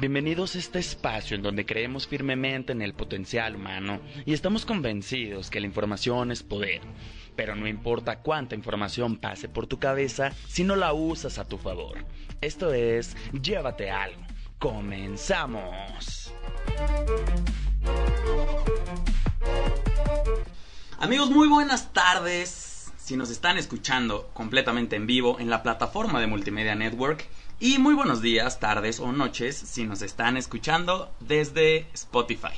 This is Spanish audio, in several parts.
Bienvenidos a este espacio en donde creemos firmemente en el potencial humano y estamos convencidos que la información es poder. Pero no importa cuánta información pase por tu cabeza si no la usas a tu favor. Esto es Llévate algo. Comenzamos. Amigos, muy buenas tardes. Si nos están escuchando completamente en vivo en la plataforma de Multimedia Network y muy buenos días, tardes o noches si nos están escuchando desde Spotify.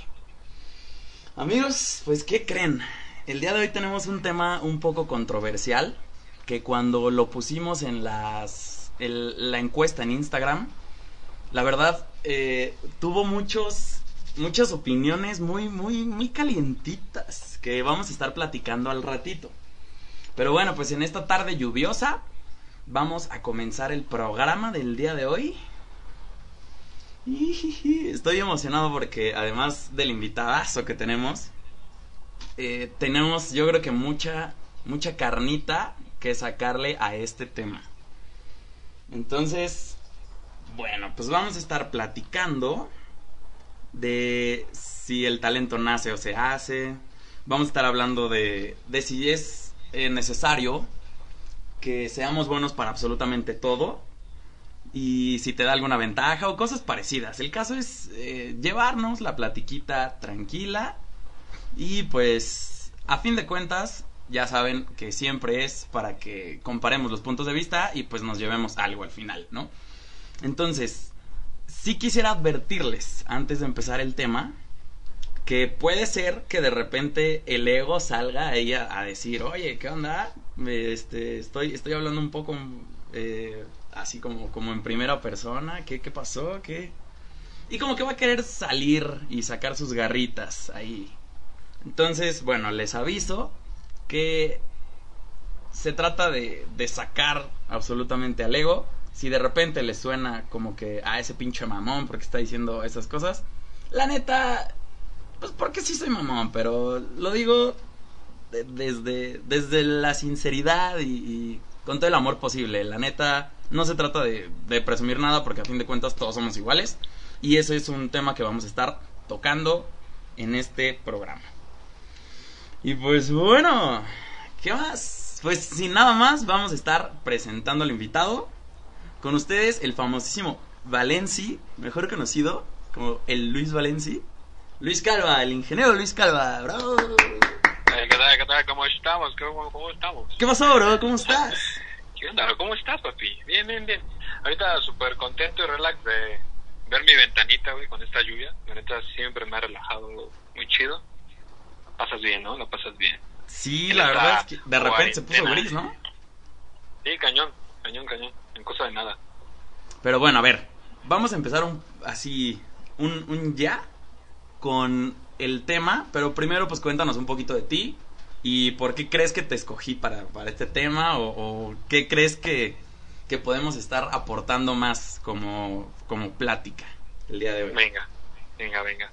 Amigos, pues ¿qué creen? El día de hoy tenemos un tema un poco controversial que cuando lo pusimos en las la encuesta en Instagram, la verdad eh, tuvo muchos muchas opiniones muy muy muy calientitas que vamos a estar platicando al ratito. Pero bueno, pues en esta tarde lluviosa vamos a comenzar el programa del día de hoy. Estoy emocionado porque además del invitadazo que tenemos, eh, tenemos yo creo que mucha, mucha carnita que sacarle a este tema. Entonces, bueno, pues vamos a estar platicando de si el talento nace o se hace. Vamos a estar hablando de, de si es eh, necesario que seamos buenos para absolutamente todo y si te da alguna ventaja o cosas parecidas. El caso es eh, llevarnos la platiquita tranquila y pues a fin de cuentas ya saben que siempre es para que comparemos los puntos de vista y pues nos llevemos algo al final, ¿no? Entonces, sí quisiera advertirles antes de empezar el tema que puede ser que de repente el ego salga a ella a decir, oye, ¿qué onda? Este, estoy, estoy hablando un poco eh, así como, como en primera persona, ¿qué, qué pasó? ¿Qué? Y como que va a querer salir y sacar sus garritas ahí. Entonces, bueno, les aviso que se trata de, de sacar absolutamente al ego. Si de repente les suena como que a ese pinche mamón porque está diciendo esas cosas, la neta, pues porque sí soy mamón, pero lo digo desde, desde la sinceridad y, con todo el amor posible. La neta, no se trata de, presumir nada porque a fin de cuentas todos somos iguales. Y ese es un tema que vamos a estar tocando en este programa. Y pues bueno, ¿qué más? Pues sin nada más, vamos a estar presentando al invitado. Con ustedes, el famosísimo Valenci, mejor conocido como el Luis Valenci. Luis Calva, el ingeniero Luis Calva, bravo. Eh, ¿Qué tal, qué tal? ¿Cómo estamos? ¿Cómo, cómo estamos? ¿Qué pasó, bro? ¿Cómo estás? ¿Qué onda? ¿Cómo estás, papi? Bien, bien, bien. Ahorita súper contento y relax de ver mi ventanita, güey, con esta lluvia. La neta siempre me ha relajado muy chido. Pasas bien, ¿no? Lo pasas bien. Sí, la verdad es que de repente se puso gris, ¿no? Sí, cañón, cañón, cañón. En cosa de nada. Pero bueno, a ver, vamos a empezar un, así, un, un ya con el tema, pero primero pues cuéntanos un poquito de ti y por qué crees que te escogí para, para este tema o, qué crees que, que, podemos estar aportando más como, como plática el día de hoy. Venga, venga, venga.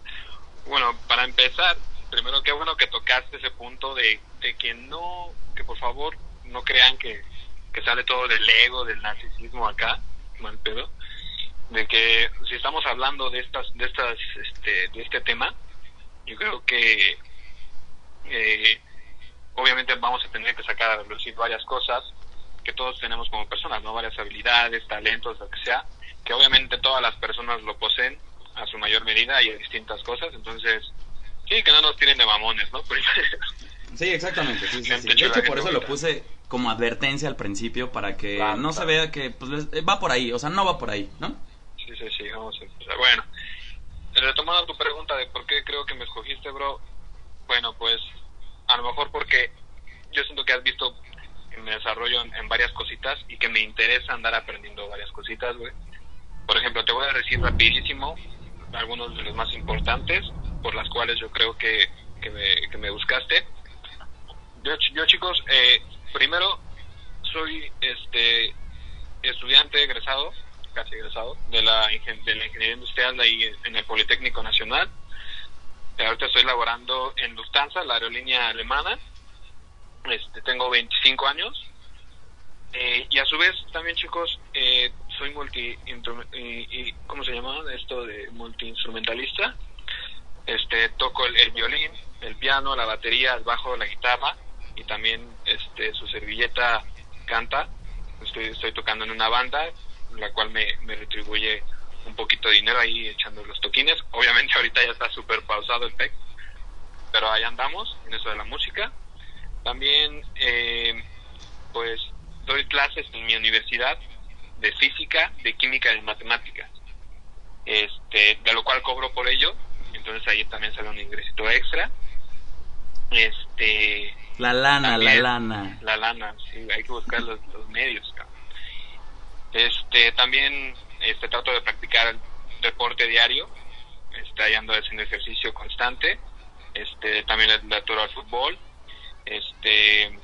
Bueno, para empezar, primero qué bueno que tocaste ese punto de, de que no, que por favor no crean que, que sale todo del ego, del narcisismo acá, mal pedo de que si estamos hablando de estas de estas este, de este tema yo creo que eh, obviamente vamos a tener que sacar a relucir varias cosas que todos tenemos como personas no varias habilidades talentos lo que sea que obviamente todas las personas lo poseen a su mayor medida y a distintas cosas entonces sí que no nos tienen de mamones no sí exactamente sí, sí, sí. de hecho por eso lo puse como advertencia al principio para que claro, no claro. se vea que pues, va por ahí o sea no va por ahí no sí, sí, sí, vamos a empezar. Bueno, retomando tu pregunta de por qué creo que me escogiste, bro, bueno, pues a lo mejor porque yo siento que has visto que me desarrollo en, varias cositas y que me interesa andar aprendiendo varias cositas, güey. Por ejemplo, te voy a decir rapidísimo algunos de los más importantes por las cuales yo creo que, que, me, que me buscaste. Yo, yo chicos, eh, primero soy este estudiante egresado casi egresado de la, de la ingeniería industrial ahí en el Politécnico Nacional. Ahorita estoy laborando en Lufthansa, la aerolínea alemana. Este, tengo 25 años. Eh, y a su vez, también chicos, eh, soy multi y, ¿cómo se llama esto de multiinstrumentalista? Este toco el, violín, el piano, la batería, el bajo, la guitarra y también este su servilleta canta. Estoy estoy tocando en una banda la cual me, me retribuye un poquito de dinero ahí echando los toquines. Obviamente ahorita ya está súper pausado el PEC, pero ahí andamos en eso de la música. También eh, pues doy clases en mi universidad de física, de química y de matemáticas. Este, de lo cual cobro por ello, entonces ahí también sale un ingresito extra. Este, la lana, la lana. La lana, sí, hay que buscar los, medios. Este, también este trato de practicar deporte diario, está ando haciendo ejercicio constante, este también le aturo al fútbol, este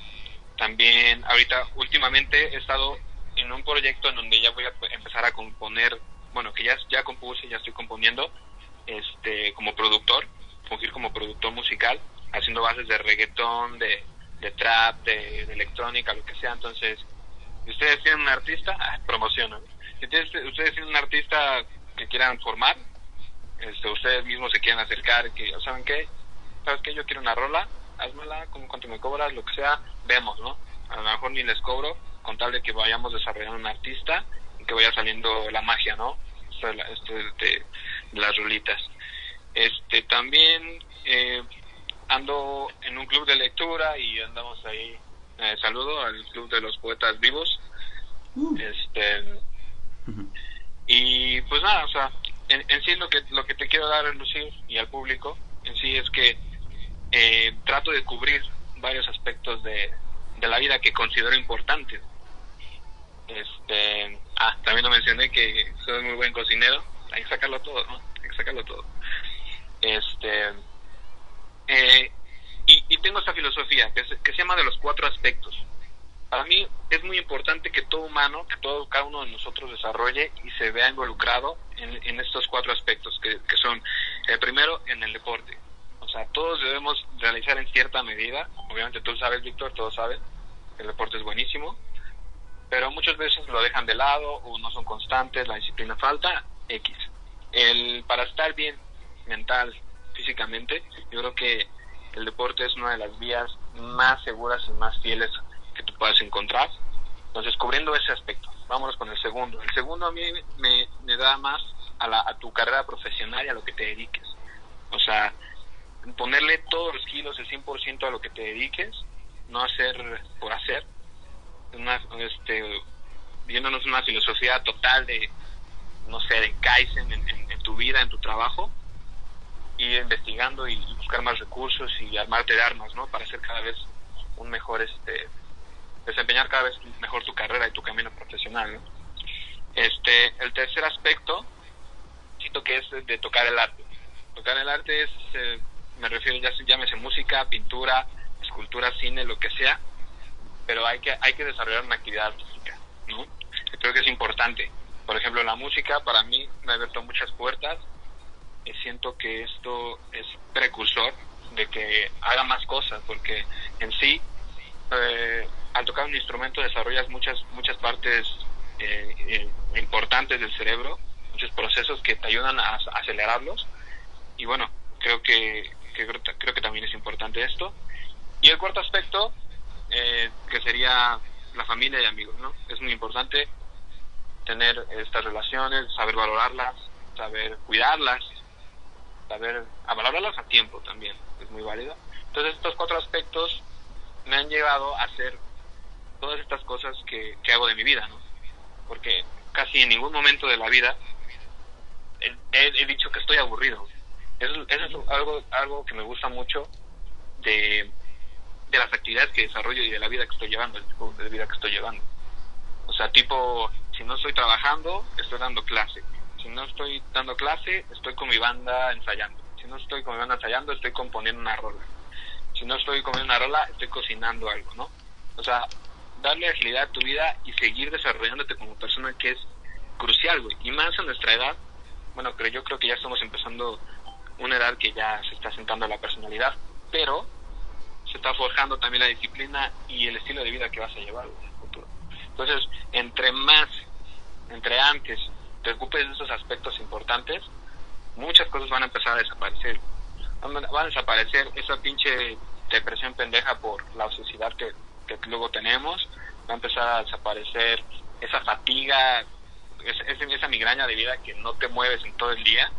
también ahorita últimamente he estado en un proyecto en donde ya voy a empezar a componer, bueno, que ya, ya compuse, ya estoy componiendo, este, como productor, fungir como productor musical, haciendo bases de reggaetón, de, de trap, de, electrónica, lo que sea. Entonces, ustedes tienen un artista, ah, promocionan. Si ustedes, tienen un artista que quieran formar, este, ustedes mismos se quieran acercar, que, ¿saben qué? ¿Sabes qué? Yo quiero una rola, házmela, como cuánto me cobras, lo que sea, vemos, ¿no? A lo mejor ni les cobro, con tal de que vayamos desarrollando un artista y que vaya saliendo la magia, ¿no? Esto, de, las rulitas. Este, también eh, ando en un club de lectura y andamos ahí. Eh, saludo al club de los poetas vivos. Uh. Este, y pues nada, o sea, en, en, sí lo que, lo que te quiero dar a lucir y al público en sí es que eh, trato de cubrir varios aspectos de, de la vida que considero importantes. Este, ah, también lo mencioné que soy muy buen cocinero. Hay que sacarlo todo, ¿no? Hay que sacarlo todo. Este, eh, y, tengo esta filosofía que, que se llama de los cuatro aspectos. Para mí es muy importante que todo humano, que todo cada uno de nosotros desarrolle y se vea involucrado en, en estos cuatro aspectos, que, que son el primero en el deporte. O sea, todos debemos realizar en cierta medida, obviamente tú sabes, Víctor, todos saben, el deporte es buenísimo, pero muchas veces lo dejan de lado o no son constantes, la disciplina falta, X. El, para estar bien mental, físicamente, yo creo que el deporte es una de las vías más seguras y más fieles que tú puedas encontrar. Entonces, cubriendo ese aspecto, vámonos con el segundo. El segundo a mí me, da más a, la, a tu carrera profesional y a lo que te dediques. O sea, ponerle todos los kilos, el 100% a lo que te dediques, no hacer por hacer, una, este, viéndonos una filosofía total de, no sé, de Kaizen en, tu vida, en tu trabajo, y investigando y, buscar más recursos y armarte de armas, ¿no? Para ser cada vez un mejor, este, desempeñar cada vez mejor tu carrera y tu camino profesional, ¿no? Este, el tercer aspecto, siento que es de tocar el arte. Tocar el arte es, eh, me refiero, ya llámese música, pintura, escultura, cine, lo que sea, pero hay que, hay que desarrollar una actividad artística, ¿no? Creo que es importante. Por ejemplo, la música para mí me ha abierto muchas puertas siento que esto es precursor de que haga más cosas, porque en sí, eh, al tocar un instrumento desarrollas muchas, muchas partes eh, eh, importantes del cerebro, muchos procesos que te ayudan a, acelerarlos. Y bueno, creo que, que, creo que también es importante esto. Y el cuarto aspecto eh, que sería la familia y amigos, ¿no? Es muy importante tener estas relaciones, saber valorarlas, saber cuidarlas, saber valorarlas a tiempo también, es muy válido. Entonces estos cuatro aspectos me han llevado a hacer todas estas cosas que, hago de mi vida, ¿no? Porque casi en ningún momento de la vida he, dicho que estoy aburrido. Eso, eso es algo, algo que me gusta mucho de, de las actividades que desarrollo y de la vida que estoy llevando, el tipo de vida que estoy llevando. O sea, tipo, si no estoy trabajando, estoy dando clase. Si no estoy dando clase, estoy con mi banda ensayando. Si no estoy con mi banda ensayando, estoy componiendo una rola. Si no estoy comiendo una rola, estoy cocinando algo, ¿no? O sea, darle agilidad a tu vida y seguir desarrollándote como persona que es crucial, güey. Y más a nuestra edad, bueno, pero yo creo que ya estamos empezando una edad que ya se está sentando la personalidad, pero se está forjando también la disciplina y el estilo de vida que vas a llevar en el futuro. Entonces, entre más entre antes te ocupes de esos aspectos importantes, muchas cosas van a empezar a desaparecer. Van a desaparecer esa pinche depresión pendeja por la sociedad que, que luego tenemos, va a empezar a desaparecer esa fatiga, esa migraña de vida que no te mueves en todo el día.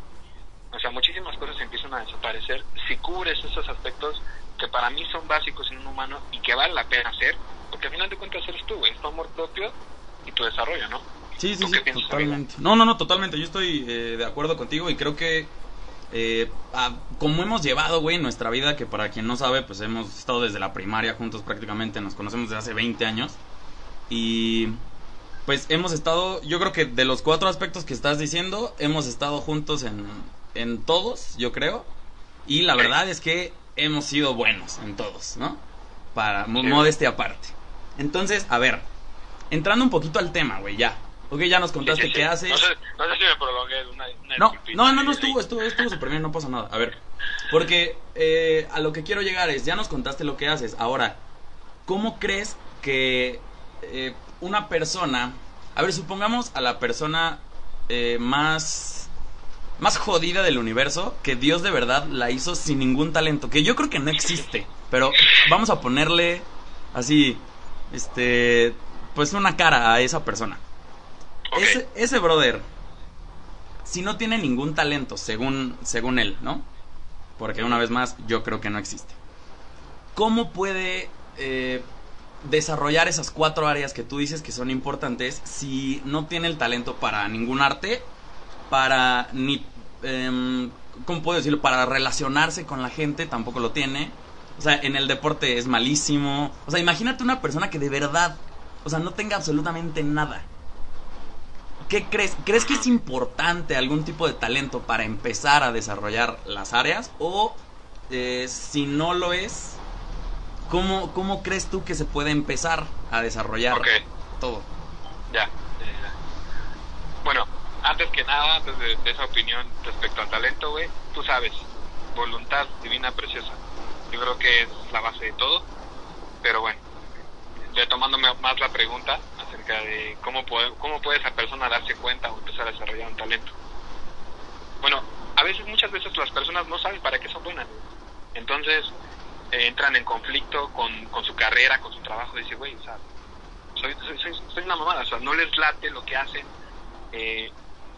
O sea, muchísimas cosas empiezan a desaparecer si cubres esos aspectos que para mí son básicos en un humano y que vale la pena hacer, porque al final de cuentas eres tú, es tu amor propio y tu desarrollo, ¿no? Sí, sí, sí, totalmente. No, no, no, totalmente. Yo estoy eh, de acuerdo contigo y creo que eh, como hemos llevado, güey, nuestra vida, que para quien no sabe, pues hemos estado desde la primaria juntos prácticamente, nos conocemos desde hace 20 años. Y pues hemos estado, yo creo que de los cuatro aspectos que estás diciendo, hemos estado juntos en, en todos, yo creo. Y la verdad es que hemos sido buenos en todos, ¿no? Para modestia aparte. Entonces, a ver, entrando un poquito al tema, güey, ya. Ok, ya nos contaste qué haces. No sé, no sé, si me prolongué una, no, no, no, no, estuvo, estuvo, estuvo súper bien, no pasa nada. A ver, porque eh, a lo que quiero llegar es, ya nos contaste lo que haces. Ahora, ¿cómo crees que eh, una persona, a ver, supongamos a la persona eh, más, más jodida del universo, que Dios de verdad la hizo sin ningún talento, que yo creo que no existe, pero vamos a ponerle así, este, pues una cara a esa persona. Ese, brother, si no tiene ningún talento, según, según él, ¿no? Porque una vez más, yo creo que no existe. ¿Cómo puede eh, desarrollar esas cuatro áreas que tú dices que son importantes si no tiene el talento para ningún arte, para ni... Eh, ¿Cómo puedo decirlo? Para relacionarse con la gente tampoco lo tiene. O sea, en el deporte es malísimo. O sea, imagínate una persona que de verdad, o sea, no tenga absolutamente nada. ¿Qué crees? ¿Crees que es importante algún tipo de talento para empezar a desarrollar las áreas? O eh, si no lo es, ¿cómo, ¿cómo crees tú que se puede empezar a desarrollar todo? Ya, Bueno, antes que nada, antes de, esa opinión respecto al talento, güey, tú sabes, voluntad divina preciosa. Yo creo que es la base de todo. Pero bueno, retomándome más la pregunta, de cómo puede, cómo puede esa persona darse cuenta o empezar a desarrollar un talento. Bueno, a veces, muchas veces las personas no saben para qué son buenas. Entonces eh, entran en conflicto con, con su carrera, con su trabajo. Dice, güey, o sea, soy, soy, soy, una mamada, o sea, no les late lo que hacen. Eh,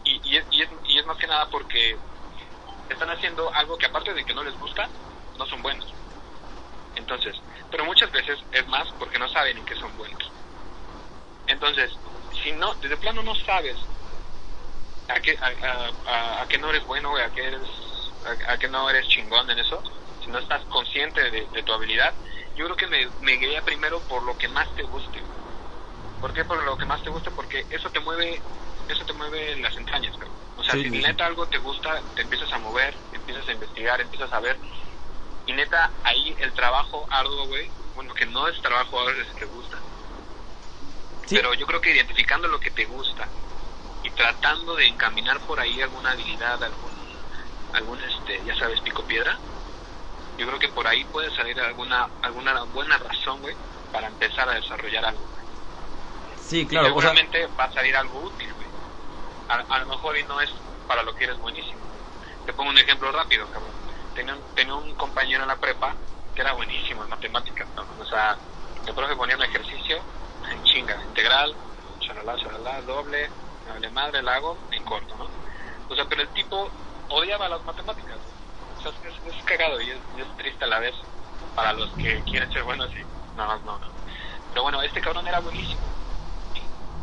y, y, es, y, es, y es más que nada porque están haciendo algo que aparte de que no les gusta, no son buenos. Entonces, pero muchas veces es más porque no saben en qué son buenos. Entonces, si no, desde plano no sabes a qué, a, a, no eres bueno, a qué, eres, a, qué no eres chingón en eso, si no estás consciente de, tu habilidad, yo creo que me, me guía primero por lo que más te guste. ¿Por qué por lo que más te guste? Porque eso te mueve, eso te mueve las entrañas, O sea, si neta algo te gusta, te empiezas a mover, empiezas a investigar, empiezas a ver. Y neta, ahí el trabajo arduo, güey, bueno, que no es trabajo arduo, es que te gusta pero yo creo que identificando lo que te gusta y tratando de encaminar por ahí alguna habilidad, algún, algún este, ya sabes, pico piedra, yo creo que por ahí puede salir alguna alguna buena razón, güey, para empezar a desarrollar algo. Sí, claro. Y seguramente va a salir algo útil, güey. A, lo mejor y no es para lo que eres buenísimo. Te pongo un ejemplo rápido, cabrón. Tenía un, tenía un compañero en la prepa que era buenísimo en matemáticas, O sea, el profe ponía un ejercicio en chinga, integral, chalala, chalala, doble, me madre, la hago en corto, ¿no? O sea, pero el tipo odiaba las matemáticas. O sea, es, cagado y es, triste a la vez para los que quieren ser buenos y nada más no, no. Pero bueno, este cabrón era buenísimo.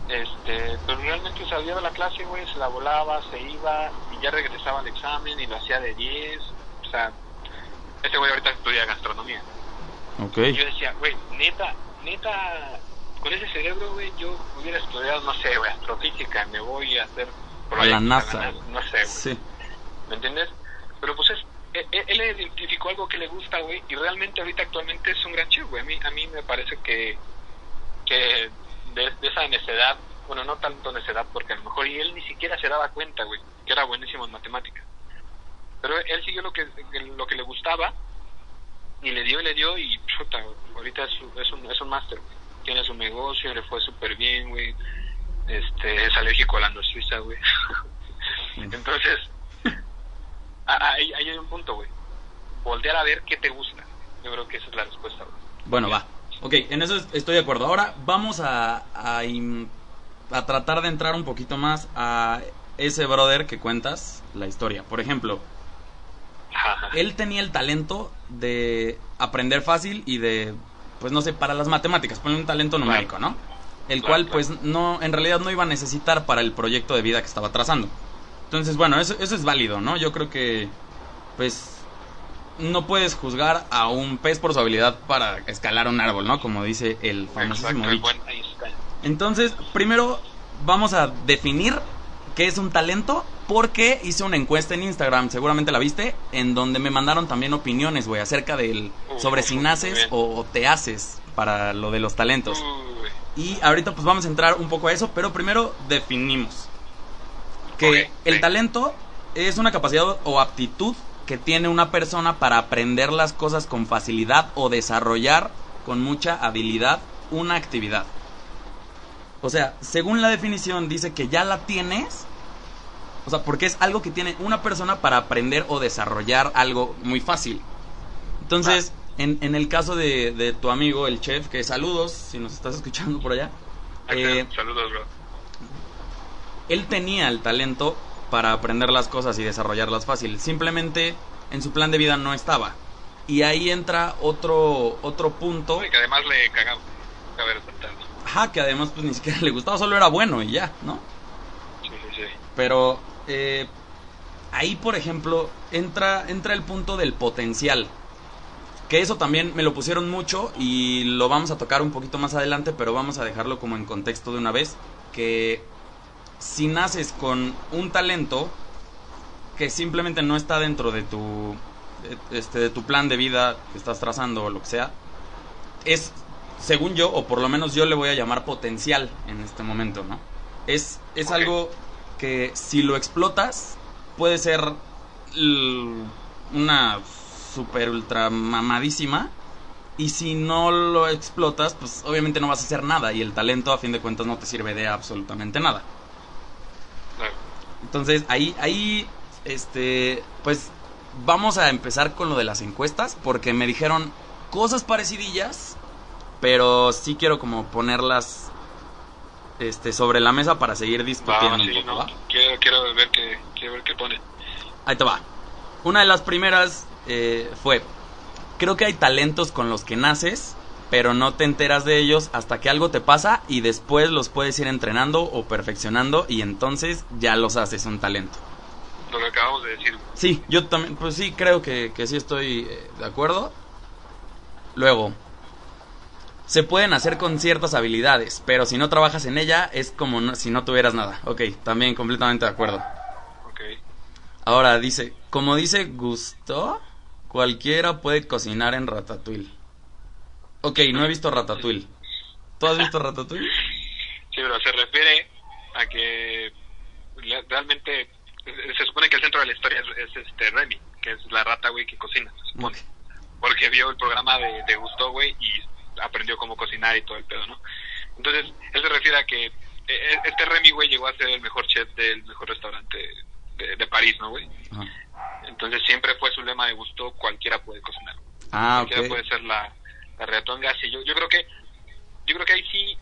Este, pero realmente salía de la clase, güey, se la volaba, se iba y ya regresaba al examen y lo hacía de 10. O sea, este güey ahorita estudia gastronomía. Okay. Y yo decía, güey, neta, neta, con ese cerebro, güey, yo hubiera estudiado, no sé, güey, astrofísica, me voy a hacer... A la NASA. no sé, güey. Sí. ¿Me entiendes? Pero pues es, e, e, él, identificó algo que le gusta, güey, y realmente ahorita actualmente es un gran chico, güey. A mí, a mí me parece que, que de, esa necedad, bueno, no tanto necedad, porque a lo mejor y él ni siquiera se daba cuenta, güey, que era buenísimo en matemáticas. Pero él siguió lo que, lo que le gustaba, y le dio y le dio, y puta, ahorita es, es un, es un máster, güey tiene su negocio, le fue súper bien, güey. este, es alérgico a la suiza, güey. Entonces, ahí, ahí hay un punto, güey. Voltear a ver qué te gusta. Yo creo que esa es la respuesta, güey. Bueno, va. Ok, en eso estoy de acuerdo. Ahora vamos a, a, a, tratar de entrar un poquito más a ese brother que cuentas la historia. Por ejemplo, él tenía el talento de aprender fácil y de, pues no sé, para las matemáticas, poner un talento numérico, ¿no? El cual pues no, en realidad no iba a necesitar para el proyecto de vida que estaba trazando. Entonces, bueno, eso, eso es válido, ¿no? Yo creo que, pues, no puedes juzgar a un pez por su habilidad para escalar un árbol, ¿no? Como dice el famosísimo dicho. Entonces, primero vamos a definir qué es un talento porque hice una encuesta en Instagram, seguramente la viste, en donde me mandaron también opiniones, güey, acerca del sobre si naces o, te haces para lo de los talentos. Y ahorita pues vamos a entrar un poco a eso, pero primero definimos que el talento es una capacidad o aptitud que tiene una persona para aprender las cosas con facilidad o desarrollar con mucha habilidad una actividad. O sea, según la definición dice que ya la tienes. O sea, porque es algo que tiene una persona para aprender o desarrollar algo muy fácil. Entonces, ah. en, el caso de, tu amigo, el chef, que saludos, si nos estás escuchando por allá. Eh, saludos, bro. Él tenía el talento para aprender las cosas y desarrollarlas fácil. Simplemente en su plan de vida no estaba. Y ahí entra otro otro punto. que además le cagaba. Ajá, que además pues ni siquiera le gustaba, solo era bueno y ya, ¿no? Sí, sí, sí. Pero eh, ahí, por ejemplo, entra, entra el punto del potencial. Que eso también me lo pusieron mucho y lo vamos a tocar un poquito más adelante, pero vamos a dejarlo como en contexto de una vez. Que si naces con un talento que simplemente no está dentro de tu este de tu plan de vida que estás trazando o lo que sea es según yo o por lo menos yo le voy a llamar potencial en este momento no es es algo que si lo explotas puede ser una super ultra mamadísima y si no lo explotas pues obviamente no vas a hacer nada y el talento a fin de cuentas no te sirve de absolutamente nada. Entonces, ahí, ahí, este, pues vamos a empezar con lo de las encuestas, porque me dijeron cosas parecidillas, pero sí quiero como ponerlas este, sobre la mesa para seguir discutiendo un poco, ¿va? Quiero, quiero, ver qué, quiero ver qué pone. Ahí te va. Una de las primeras eh, fue, creo que hay talentos con los que naces pero no te enteras de ellos hasta que algo te pasa y después los puedes ir entrenando o perfeccionando y entonces ya los haces un talento. Lo que acabamos de decir. Sí, yo también, pues sí, creo que, que sí estoy eh, de acuerdo. Luego, se pueden hacer con ciertas habilidades, pero si no trabajas en ella es como si no tuvieras nada. Ok, también completamente de acuerdo. Ok. Ahora dice, como dice Gusto, cualquiera puede cocinar en Ratatouille. Ok, no he visto Ratatouille. ¿Tú has visto Ratatouille? Sí, pero se refiere a que realmente se supone que el centro de la historia es, este Remy, que es la rata, güey, que cocina, Porque vio el programa de, de Gusto, güey, y aprendió cómo cocinar y todo el pedo, ¿no? Entonces, él se refiere a que e, e, este Remy, güey, llegó a ser el mejor chef del mejor restaurante de, París, ¿no, güey? Entonces, siempre fue su lema de Gusto, cualquiera puede cocinar. Ah, cualquiera puede ser la, la reatón Yo, yo creo que yo creo que ahí sí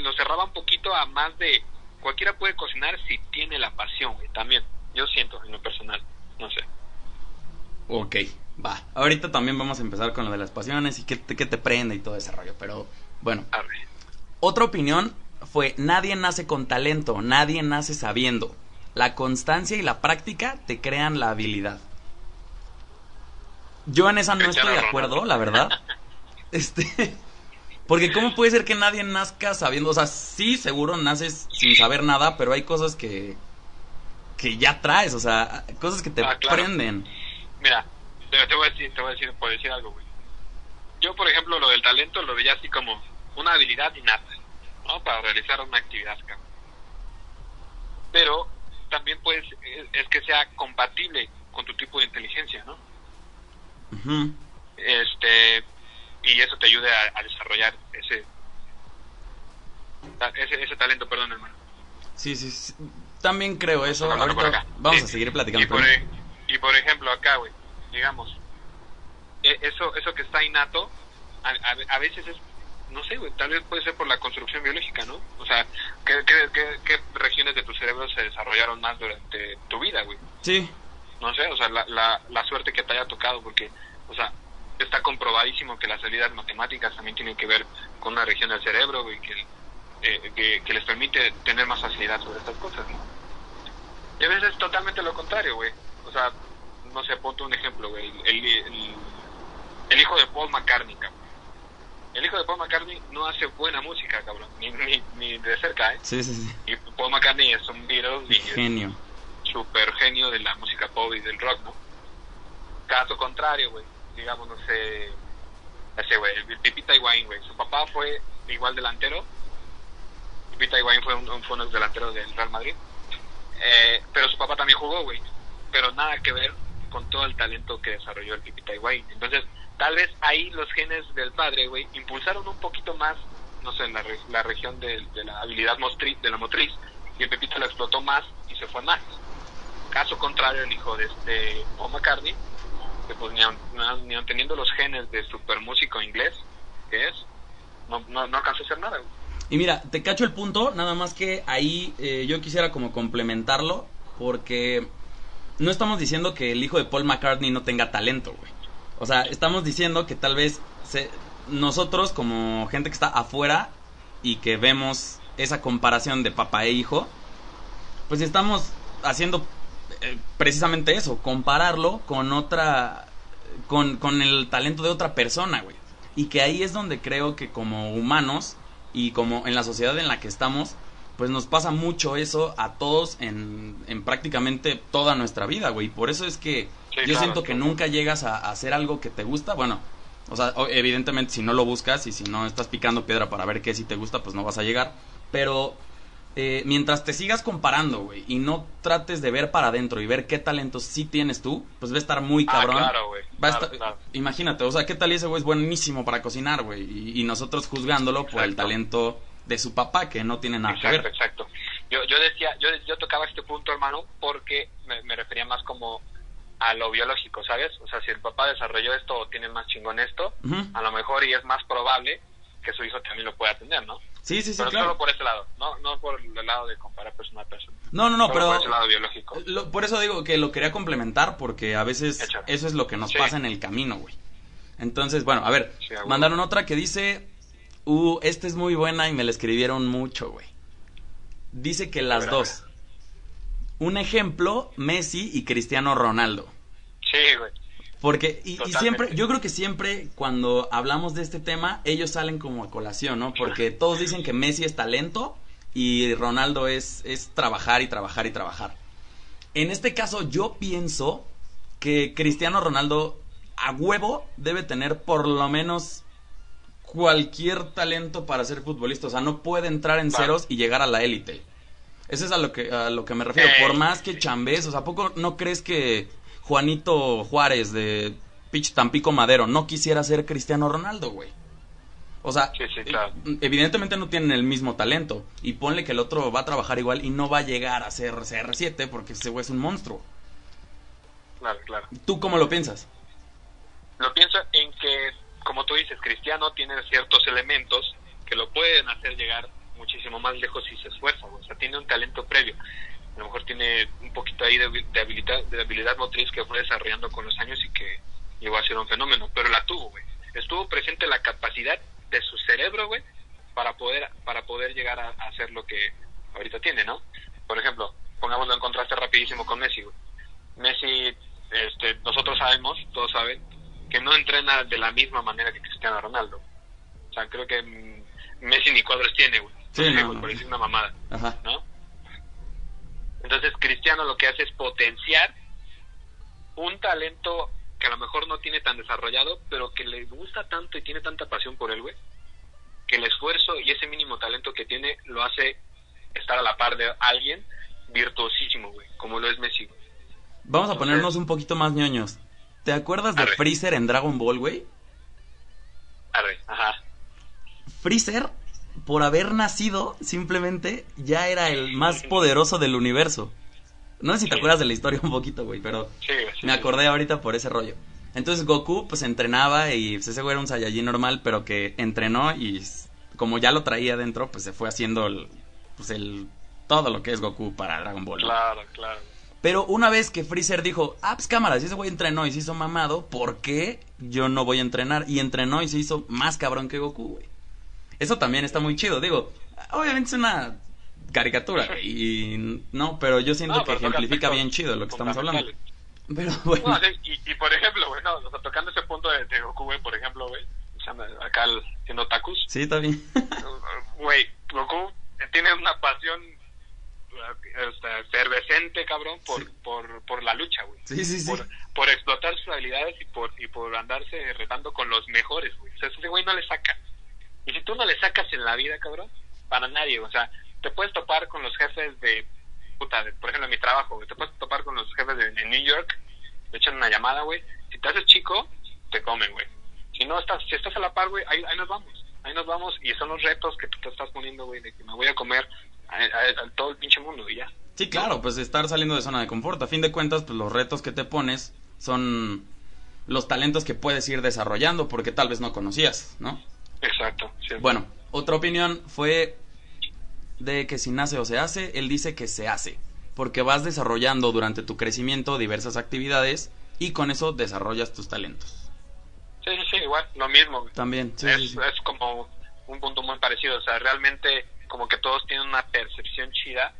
lo cerraba un poquito a más de cualquiera puede cocinar si tiene la pasión, güey, también. Yo siento en lo personal, no sé. Ok, va. Ahorita también vamos a empezar con lo de las pasiones y qué te, qué te prende y todo ese rollo, pero bueno. Otra opinión fue, nadie nace con talento, nadie nace sabiendo. La constancia y la práctica te crean la habilidad. Yo en esa no estoy de acuerdo, la verdad. Este. Porque ¿cómo puede ser que nadie nazca sabiendo? O sea, sí, seguro naces sin saber nada, pero hay cosas que. que ya traes, o sea, cosas que te ah, aprenden. Mira, te, voy a decir, te voy a decir, por decir algo, güey. Yo, por ejemplo, lo del talento lo veía así como una habilidad innata, ¿no? Para realizar una actividad, Pero también puedes, es, que sea compatible con tu tipo de inteligencia, ¿no? Este y eso te ayude a, desarrollar ese, ese, ese talento, perdón hermano. Sí, sí, sí. También creo eso. Ahorita vamos Sí. a seguir platicando. Y por, e- y por ejemplo, acá, güey, digamos, e- eso, eso que está innato, a, a- a veces es, no sé, güey, tal vez puede ser por la construcción biológica, ¿no? O sea, ¿qué, qué, qué, qué regiones de tu cerebro se desarrollaron más durante tu vida, güey? Sí, No sé, o sea, la, la, la suerte que te haya tocado, porque, o sea, está comprobadísimo que las habilidades matemáticas también tienen que ver con una región del cerebro, güey, que, eh, que, que les permite tener más facilidad sobre estas cosas, ¿no? Y a veces es totalmente lo contrario, güey. O sea, no sé, ponte un ejemplo, güey. El, el, el hijo de Paul McCartney, cabrón. El hijo de Paul McCartney no hace buena música, cabrón. Ni, ni, ni de cerca, ¿eh? sí, sí, sí. Y Paul McCartney es un Beatles y Genio. super genio de la música pop y del rock, ¿no? Caso contrario, güey. Digamos, no sé. Ese, güey, el Pipita Higuaín, güey. Su papá fue igual delantero. Pipita Higuaín fue, un, fue uno de los delanteros del Real Madrid. Eh, pero su papá también jugó, güey. Pero nada que ver con todo el talento que desarrolló el Pipita Higuaín. Entonces, tal vez ahí los genes del padre, güey, impulsaron un poquito más, no sé, la, re- la región de, la habilidad motriz, de la motriz. Y el Pepito lo explotó más y se fue más. Caso contrario, el hijo de este Paul McCartney, que pues ni aun, ni teniendo los genes de super músico inglés, que es, no, no, no alcanzó a hacer nada, güey. Y mira, te cacho el punto, nada más que ahí eh, yo quisiera como complementarlo, porque no estamos diciendo que el hijo de Paul McCartney no tenga talento, güey. O sea, estamos diciendo que tal vez se- nosotros como gente que está afuera y que vemos esa comparación de papá e hijo, pues estamos haciendo eh, precisamente eso, compararlo con otra, con, con el talento de otra persona, güey. Y que ahí es donde creo que como humanos y como en la sociedad en la que estamos, pues nos pasa mucho eso a todos en, en prácticamente toda nuestra vida, güey. Por eso es que Sí, yo claro, siento que nunca llegas a, a hacer algo que te gusta. Bueno, o sea, evidentemente si no lo buscas y si no estás picando piedra para ver qué sí te gusta, pues no vas a llegar. Pero eh, mientras te sigas comparando, güey, y no trates de ver para adentro y ver qué talentos sí tienes tú, pues va a estar muy Ah, cabrón. claro, güey. Va a Claro, estar- claro. Imagínate, o sea, ¿qué tal ese güey es buenísimo para cocinar, güey? Y, y nosotros juzgándolo por el talento de su papá, que no tiene nada que Exacto, ver. exacto. Yo, yo decía, yo, yo tocaba este punto, hermano, porque me, me refería más como a lo biológico, ¿sabes? O sea, si el papá desarrolló esto o tiene más chingón esto, a lo mejor y es más probable que su hijo también lo pueda tener, ¿no? Sí, sí, sí, pero claro. solo por ese lado, no, no por el lado de comparar persona a persona. No, no, no, Solo pero... por ese lado biológico. Lo- por eso digo que lo quería complementar, porque a veces eso es lo que nos Sí. pasa en el camino, güey. Entonces, bueno, a ver, Sí, mandaron otra que dice, uh, esta es muy buena y me la escribieron mucho, güey. Dice que las dos. Un ejemplo, Messi y Cristiano Ronaldo. Sí, güey. Porque, y, y siempre, yo creo que siempre cuando hablamos de este tema, ellos salen como a colación, ¿no? Porque todos dicen que Messi es talento y Ronaldo es, es trabajar y trabajar y trabajar. En este caso, yo pienso que Cristiano Ronaldo a huevo debe tener por lo menos cualquier talento para ser futbolista. O sea, no puede entrar en Claro. ceros y llegar a la élite. Eso es a lo que, a lo que me refiero. Ey, Por más que chambes, o sea, ¿a poco no crees que Juanito Juárez de Pich Tampico Madero no quisiera ser Cristiano Ronaldo, güey? O sea, Sí, sí, claro. eh, evidentemente no tienen el mismo talento. Y ponle que el otro va a trabajar igual y no va a llegar a ser CR7 porque ese güey es un monstruo. Claro, claro. ¿Tú cómo lo piensas? Lo pienso en que, como tú dices, Cristiano tiene ciertos elementos que lo pueden hacer llegar muchísimo más lejos si se esfuerza, o sea, tiene un talento previo. A lo mejor tiene un poquito ahí de, habilidad, de habilidad motriz que fue desarrollando con los años y que llegó a ser un fenómeno, pero la tuvo, güey. Estuvo presente la capacidad de su cerebro, güey, para poder para poder llegar a, a hacer lo que ahorita tiene, ¿no? Por ejemplo, pongámoslo en contraste rapidísimo con Messi, güey. Messi, este, nosotros sabemos, todos saben, que no entrena de la misma manera que Cristiano Ronaldo. O sea, creo que mm, Messi ni cuadros tiene, güey. Sí, No por decir una mamada, Ajá. ¿no? Entonces Cristiano lo que hace es potenciar un talento que a lo mejor no tiene tan desarrollado, pero que le gusta tanto y tiene tanta pasión por él, güey, que el esfuerzo y ese mínimo talento que tiene lo hace estar a la par de alguien virtuosísimo, güey, como lo es Messi, güey. Vamos a ponernos un poquito más ñoños. ¿Te acuerdas de Arre. Freezer en Dragon Ball, güey? Arre, ajá. Freezer por haber nacido, simplemente ya era el más poderoso del universo. No sé si te acuerdas de la historia un poquito, güey, pero Sí, güey, sí, me acordé ahorita por ese rollo. Entonces Goku pues entrenaba y pues, ese güey era un Saiyajin normal, pero que entrenó y como ya lo traía dentro, pues se fue haciendo el, pues el todo lo que es Goku para Dragon Ball. Claro, claro. Pero una vez que Freezer dijo, ah, pues cámara, si ese güey entrenó y se hizo mamado, ¿por qué yo no voy a entrenar? Y entrenó y se hizo más cabrón que Goku, güey. Eso también está muy chido, digo, obviamente es una caricatura, y no, pero yo siento No, que pero ejemplifica bien chido lo que estamos hablando. Pero bueno, No, y, y por ejemplo, güey, no, o sea, tocando ese punto de, de Goku, güey, por ejemplo, güey, acá el- siendo Takus, sí, está bien. güey, Goku tiene una pasión efervescente, cabrón, por, Sí. por, por la lucha, güey. Sí, sí, sí. Por, por explotar sus habilidades y por, y por andarse retando con los mejores, güey. O sea, ese güey no le saca. Y si tú no le sacas en la vida, cabrón, para nadie, o sea, te puedes topar con los jefes de, puta, de- por ejemplo, en mi trabajo, güey, te puedes topar con los jefes de, de New York, te echan una llamada, güey. Si te haces chico, te comen, güey. Si no estás, si estás a la par, güey, ahí, ahí nos vamos. Ahí nos vamos y son los retos que tú te estás poniendo, güey, de que me voy a comer a, a- a todo el pinche mundo y ya. Sí, claro, pues estar saliendo de zona de confort. A fin de cuentas, pues los retos que te pones son los talentos que puedes ir desarrollando porque tal vez no conocías, ¿no? Exacto. sí. Bueno, otra opinión fue de que si nace o se hace, él dice que se hace, porque vas desarrollando durante tu crecimiento diversas actividades y con eso desarrollas tus talentos. Sí, sí, sí, igual, lo mismo. También, sí, es, sí, sí. es como un punto muy parecido. O sea, realmente como que todos tienen una percepción chida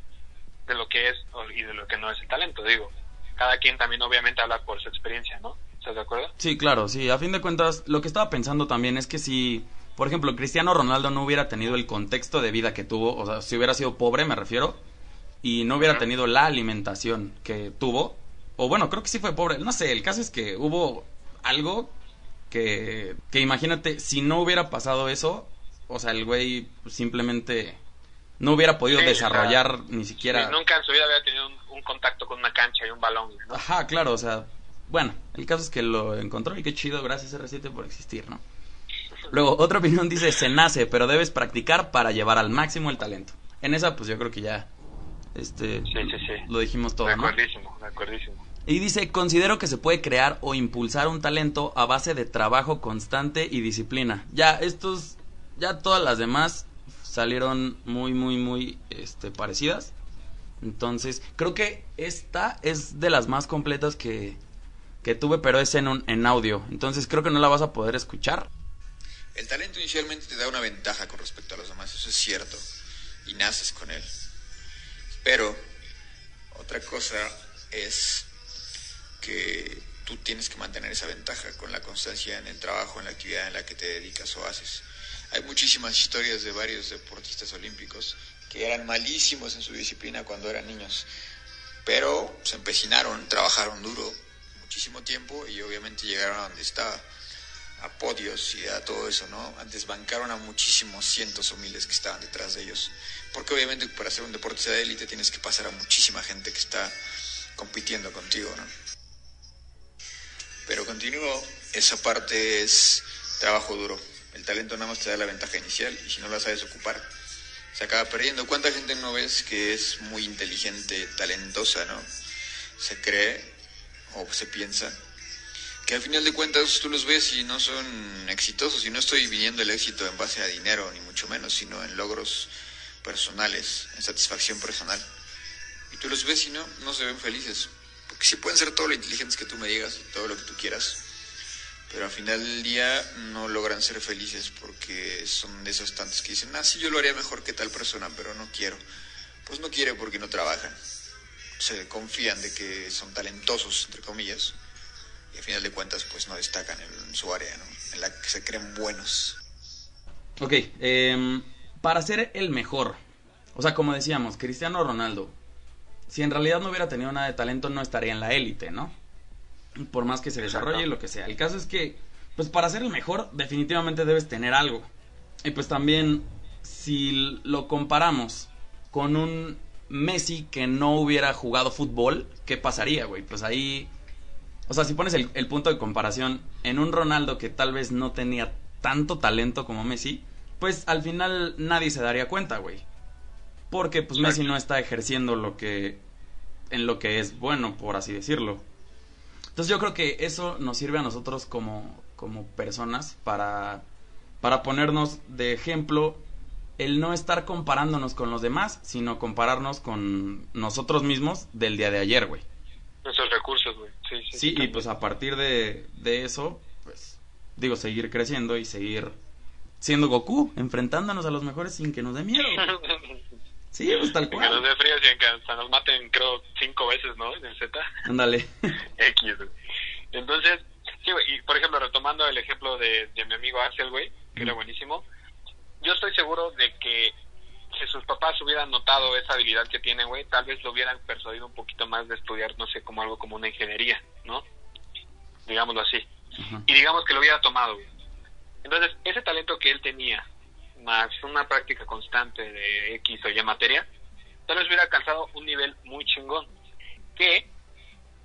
de lo que es y de lo que no es el talento. Digo, cada quien también obviamente habla por su experiencia, ¿no? ¿Estás de acuerdo? Sí, claro, sí. A fin de cuentas, lo que estaba pensando también es que si, por ejemplo, Cristiano Ronaldo no hubiera tenido el contexto de vida que tuvo, o sea, si hubiera sido pobre, me refiero, y no hubiera tenido la alimentación que tuvo, o bueno, creo que sí fue pobre, no sé, el caso es que hubo algo que, que imagínate, si no hubiera pasado eso, o sea, el güey simplemente no hubiera podido Sí, desarrollar o sea, ni siquiera... Nunca en su vida había tenido un, un contacto con una cancha y un balón. Ajá, claro, o sea, bueno, el caso es que lo encontró y qué chido, gracias R7 por existir, ¿no? Luego, otra opinión dice, se nace, pero debes practicar para llevar al máximo el talento. En esa, pues yo creo que ya, este, Sí, sí, sí. lo dijimos todo, de ¿no? acuerdísimo, de acuerdísimo. Y dice, considero que se puede crear o impulsar un talento a base de trabajo constante y disciplina. Ya, estos, ya todas las demás salieron muy, muy, muy, este, parecidas. Entonces, creo que esta es de las más completas que, que tuve, pero es en, un- en audio. Entonces, creo que no la vas a poder escuchar. El talento inicialmente te da una ventaja con respecto a los demás, eso es cierto, y naces con él. Pero otra cosa es que tú tienes que mantener esa ventaja con la constancia en el trabajo, en la actividad en la que te dedicas o haces. Hay muchísimas historias de varios deportistas olímpicos que eran malísimos en su disciplina cuando eran niños, pero se empecinaron, trabajaron duro muchísimo tiempo y obviamente llegaron a donde está a podios y a todo eso, ¿no? Desbancaron a muchísimos cientos o miles que estaban detrás de ellos. Porque obviamente para ser un deportista de élite tienes que pasar a muchísima gente que está compitiendo contigo, ¿no? Pero continúo, esa parte es trabajo duro. El talento nada más te da la ventaja inicial y si no la sabes ocupar, se acaba perdiendo. ¿Cuánta gente no ves que es muy inteligente, talentosa, ¿no? Se cree o se piensa que al final de cuentas tú los ves y no son exitosos y no estoy viniendo el éxito en base a dinero ni mucho menos, sino en logros personales, en satisfacción personal. Y tú los ves y no, no se ven felices. Porque sí pueden ser todo lo inteligentes que tú me digas y todo lo que tú quieras, pero al final del día no logran ser felices porque son de esos tantos que dicen, ah, sí, yo lo haría mejor que tal persona, pero no quiero. Pues no quiere porque no trabajan. Se confían de que son talentosos, entre comillas, y al final de cuentas pues no destacan en su área, ¿no? En la que se creen buenos. Ok, em, para ser el mejor, o sea, como decíamos, Cristiano Ronaldo, si en realidad no hubiera tenido nada de talento, no estaría en la élite, ¿no? Por más que se desarrolle y lo que sea. El caso es que, pues para ser el mejor, definitivamente debes tener algo. Y pues también, si lo comparamos con un Messi que no hubiera jugado fútbol, ¿qué pasaría, güey? Pues ahí o sea, si pones el, el punto de comparación en un Ronaldo que tal vez no tenía tanto talento como Messi, pues al final nadie se daría cuenta, güey. Porque pues Messi no está ejerciendo lo que en lo que es bueno, por así decirlo. Entonces yo creo que eso nos sirve a nosotros como como personas para para ponernos de ejemplo el no estar comparándonos con los demás, sino compararnos con nosotros mismos del día de ayer, güey. Nuestros recursos, güey. Sí, sí, Sí, y pues a partir de, de eso, pues digo, seguir creciendo y seguir siendo Goku, enfrentándonos a los mejores sin que nos dé miedo. Sí, pues tal Sin que nos cual. dé frío, sin que hasta nos maten, creo, cinco veces, ¿no? En el Z. Ándale. X, güey. Entonces, sí, güey, y por ejemplo, retomando el ejemplo de, de mi amigo Axel, güey, que era buenísimo, yo estoy seguro de que si sus papás hubieran notado esa habilidad que tienen, güey, tal vez lo hubieran persuadido un poquito más de estudiar, no sé, como algo como una ingeniería, ¿no? Digámoslo así. Y digamos que lo hubiera tomado, güey. Entonces, ese talento que él tenía, más una práctica constante de X o Y materia, tal vez hubiera alcanzado un nivel muy chingón. Que,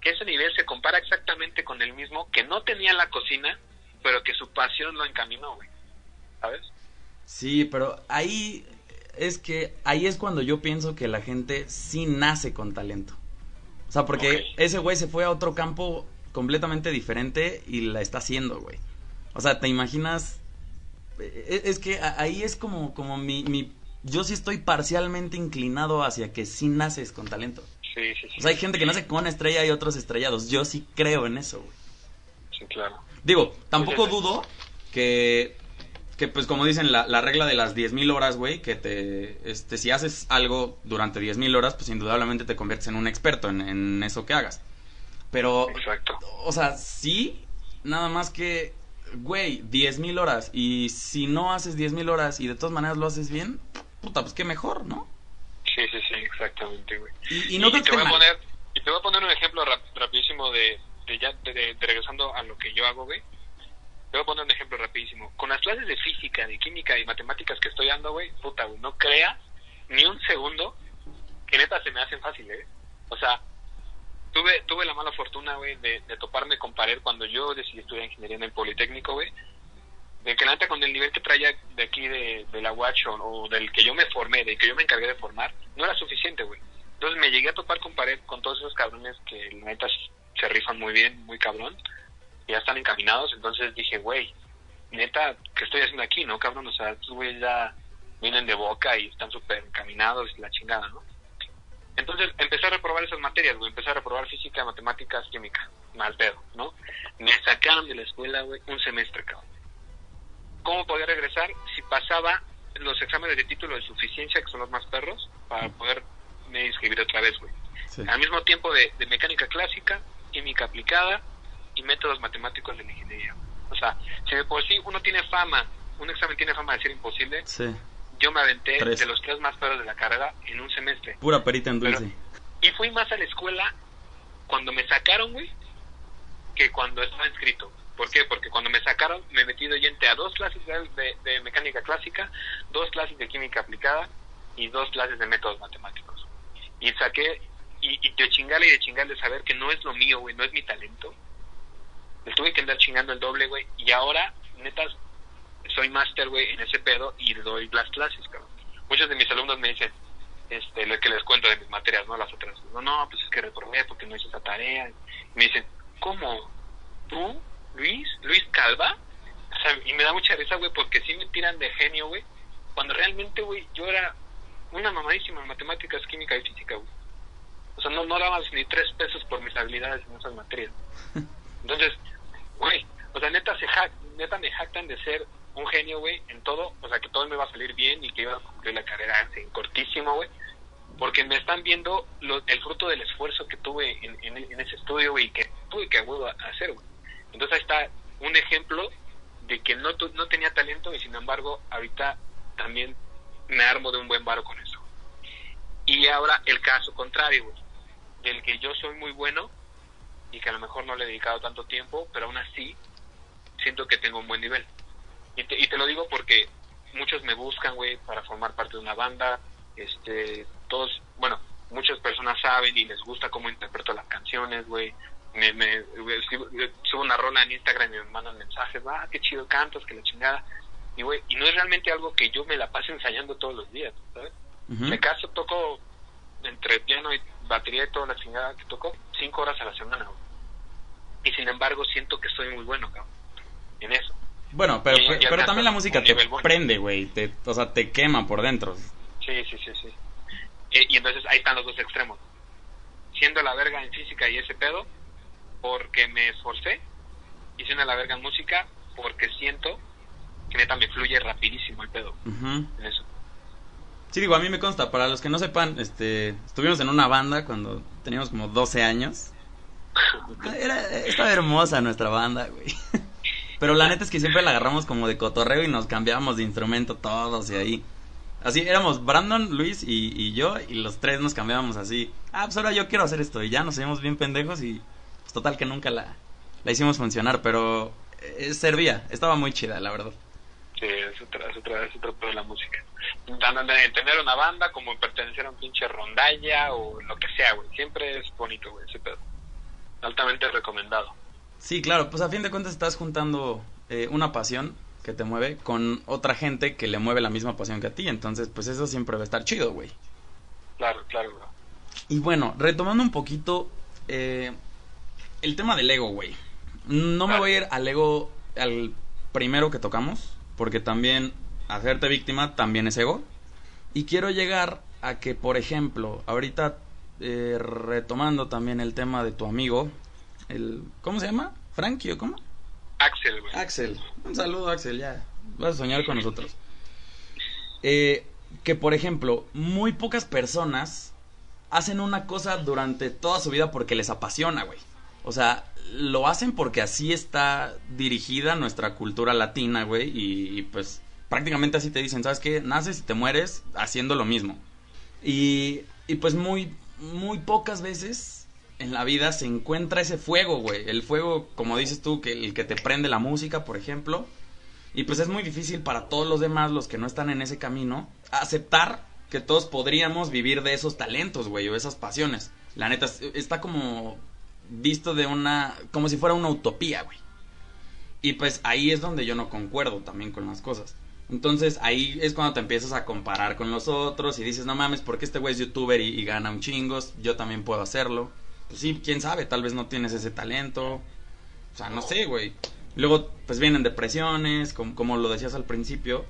que ese nivel se compara exactamente con el mismo que no tenía en la cocina, pero que su pasión lo encaminó, güey. ¿Sabes? Sí, pero ahí es que ahí es cuando yo pienso que la gente sí nace con talento. O sea, porque ese güey se fue a otro campo completamente diferente y la está haciendo, güey. O sea, ¿te imaginas? E- Es que ahí es como, como mi, mi... Yo sí estoy parcialmente inclinado hacia que sí naces con talento. Sí, sí, sí. O sea, hay gente que nace con estrella y otros estrellados. Yo sí creo en eso, güey. Sí, claro. Digo, tampoco dudo que, que pues como dicen, la, la regla de las 10.000 horas, güey, que te, este, si haces algo durante 10.000 horas, pues indudablemente te conviertes en un experto en, en eso que hagas. Pero, Exacto. o sea, sí, nada más que, güey, 10.000 horas. Y si no haces 10.000 horas y de todas maneras lo haces bien, puta, pues qué mejor, ¿no? Sí, sí, sí, exactamente, güey. Y, y no te que voy a poner y te voy a poner un ejemplo rap- rapidísimo de, de ya de, regresando a lo que yo hago güey te voy a poner un ejemplo rapidísimo con las clases de física de química y matemáticas que estoy dando güey puta güey no creas ni un segundo que neta se me hacen fáciles ¿eh? o sea tuve tuve la mala fortuna güey de, de toparme con pared cuando yo decidí estudiar ingeniería en el politécnico güey de que neta con el nivel que traía de aquí de, de la Watch o, o del que yo me formé, del que yo me encargué de formar, no era suficiente, güey. Entonces me llegué a topar con pared con todos esos cabrones que la neta se rifan muy bien, muy cabrón, y ya están encaminados, entonces dije, güey, neta, ¿qué estoy haciendo aquí, no, cabrón? O sea, estos güeyes ya vienen de boca y están súper encaminados y la chingada, ¿no? Entonces empecé a reprobar esas materias, güey, empecé a reprobar física, matemáticas, química, mal pedo, ¿no? Me sacaron de la escuela, güey, un semestre, cabrón. ¿Cómo podía regresar? Si pasaba los exámenes de título de suficiencia, que son los más perros, para poder me inscribir otra vez, güey. Sí. Al mismo tiempo de, de mecánica clásica, química aplicada y métodos matemáticos de la ingeniería. O sea, si de por sí uno tiene fama, un examen tiene fama de ser imposible, Sí, yo me aventé Tres. de los tres más perros de la carrera en un semestre. pura perita en Pero- dulce. Y fui más a la escuela cuando me sacaron, güey, que cuando estaba inscrito. ¿Por qué? Porque cuando me sacaron me metí de oyente a dos clases de, mecánica clásica, dos clases de química aplicada y dos clases de métodos matemáticos. Y saqué, y, y de chingarle y de chingarle saber que no es lo mío, güey, no es mi talento. Le tuve que andar chingando el doble, güey, y ahora, neta, soy máster, güey, en ese pedo y doy las clases, cabrón. Muchos de mis alumnos me dicen, este, lo que les cuento de mis materias, ¿no? Las otras. No, no, pues es que reprobé porque no hice esa tarea. Y me dicen, ¿cómo? ¿Tú? ¿Luis? ¿Luis Calva? O sea, y me da mucha risa, güey, porque sí me tiran de genio, güey. Cuando realmente, güey, yo era una mamadísima en matemáticas, química y física, güey. O sea, no, no dabas ni tres pesos por mis habilidades en esas materias. Entonces, güey, o sea, neta, se hack, neta me jactan de ser un genio, güey, en todo. O sea, que todo me va a salir bien y que iba a cumplir la carrera en cortísimo, güey. Porque me están viendo lo- el fruto del esfuerzo que tuve en, ese estudio, güey, que tuve que hacer, güey. Entonces ahí está un ejemplo de que no, no tenía talento y sin embargo ahorita también me armo de un buen varo con eso. Y ahora el caso contrario, güey, del que yo soy muy bueno y que a lo mejor no le he dedicado tanto tiempo, pero aún así siento que tengo un buen nivel. Y te, y te lo digo porque muchos me buscan, güey, para formar parte de una banda. Este, todos, bueno, muchas personas saben y les gusta cómo interpreto las canciones, güey. Me, me, subo una rola en Instagram y me mandan mensajes, ah, qué chido cantas, que la chingada. Y, güey, y no es realmente algo que yo me la pase ensayando todos los días, ¿sabes? Ujú. Me caso, toco entre piano y batería y toda la chingada que toco, cinco horas a la semana, güey. Y sin embargo siento que soy muy bueno, cabrón, en eso. Bueno, pero, Y- pero también la música te bueno. prende, güey. Te, o sea, te quema por dentro. Sí, sí, sí, sí. Eh, y entonces ahí están los dos extremos. Siendo la verga en física y ese pedo, porque me esforcé, y siendo la verga en música, porque siento que neta me fluye rapidísimo el pedo en eso. Sí, digo, a mí me consta. Para los que no sepan, este, estuvimos en una banda cuando teníamos como 12 años. Era, estaba hermosa nuestra banda, güey. Pero la neta es que siempre la agarramos como de cotorreo y nos cambiábamos de instrumento todos y ahí. Así éramos Brandon, Luis y, y yo y los tres nos cambiábamos así. Ah, pues ahora yo quiero hacer esto y ya nos hicimos bien pendejos y pues total que nunca la, la hicimos funcionar, pero eh, servía, estaba muy chida, la verdad. Sí, es otra, es otra, es pedo de la música. Tener una banda como en pertenecer a un pinche rondalla o lo que sea, güey. Siempre es bonito, güey, ese pedo. Altamente recomendado. Sí, claro, pues a fin de cuentas estás juntando eh, una pasión que te mueve con otra gente que le mueve la misma pasión que a ti, entonces pues eso siempre va a estar chido, güey. Claro, claro, bro. Y bueno, retomando un poquito eh, el tema del ego, güey. No me voy a ir al ego, al primero que tocamos, porque también hacerte víctima también es ego. Y quiero llegar a que, por ejemplo, ahorita eh, retomando también el tema de tu amigo, el ¿cómo se llama? Frankie o cómo? Axel, güey. Axel, un saludo Axel, ya vas a soñar con nosotros. Eh, que por ejemplo, muy pocas personas hacen una cosa durante toda su vida porque les apasiona, güey. O sea, lo hacen porque así está dirigida nuestra cultura latina, güey, y, y, pues prácticamente así te dicen, ¿sabes qué? Naces y te mueres haciendo lo mismo. Y, y pues muy, muy pocas veces en la vida se encuentra ese fuego, güey. El fuego, como dices tú, que el que te prende la música, por ejemplo. Y pues es muy difícil para todos los demás, los que no están en ese camino, aceptar que todos podríamos vivir de esos talentos, güey, o esas pasiones. La neta, es- está como visto de una, como si fuera una utopía, güey. Y pues ahí es donde yo no concuerdo también con las cosas. Entonces ahí es cuando te empiezas a comparar con los otros y dices, no mames, porque este güey es youtuber y, y gana un chingos, yo también puedo hacerlo. Pues sí, quién sabe, tal vez no tienes ese talento. O sea, no sé, güey. Luego, pues vienen depresiones, como, como lo decías al principio,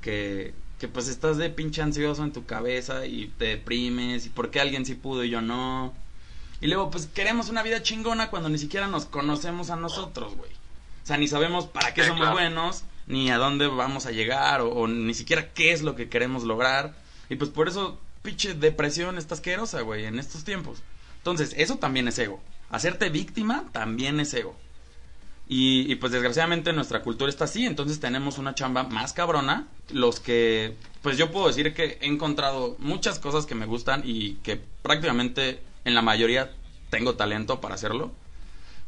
que, que pues estás de pinche ansioso en tu cabeza y te deprimes, y por qué alguien sí pudo y yo no. Y luego, pues queremos una vida chingona cuando ni siquiera nos conocemos a nosotros, güey. O sea, ni sabemos para qué somos buenos, ni a dónde vamos a llegar, o, o ni siquiera qué es lo que queremos lograr. Y pues por eso, pinche depresión está asquerosa, güey, en estos tiempos. Entonces, eso también es ego. Hacerte víctima también es ego. Y, pues desgraciadamente nuestra cultura está así, entonces tenemos una chamba más cabrona. Los que, pues yo puedo decir que he encontrado muchas cosas que me gustan y que prácticamente en la mayoría tengo talento para hacerlo.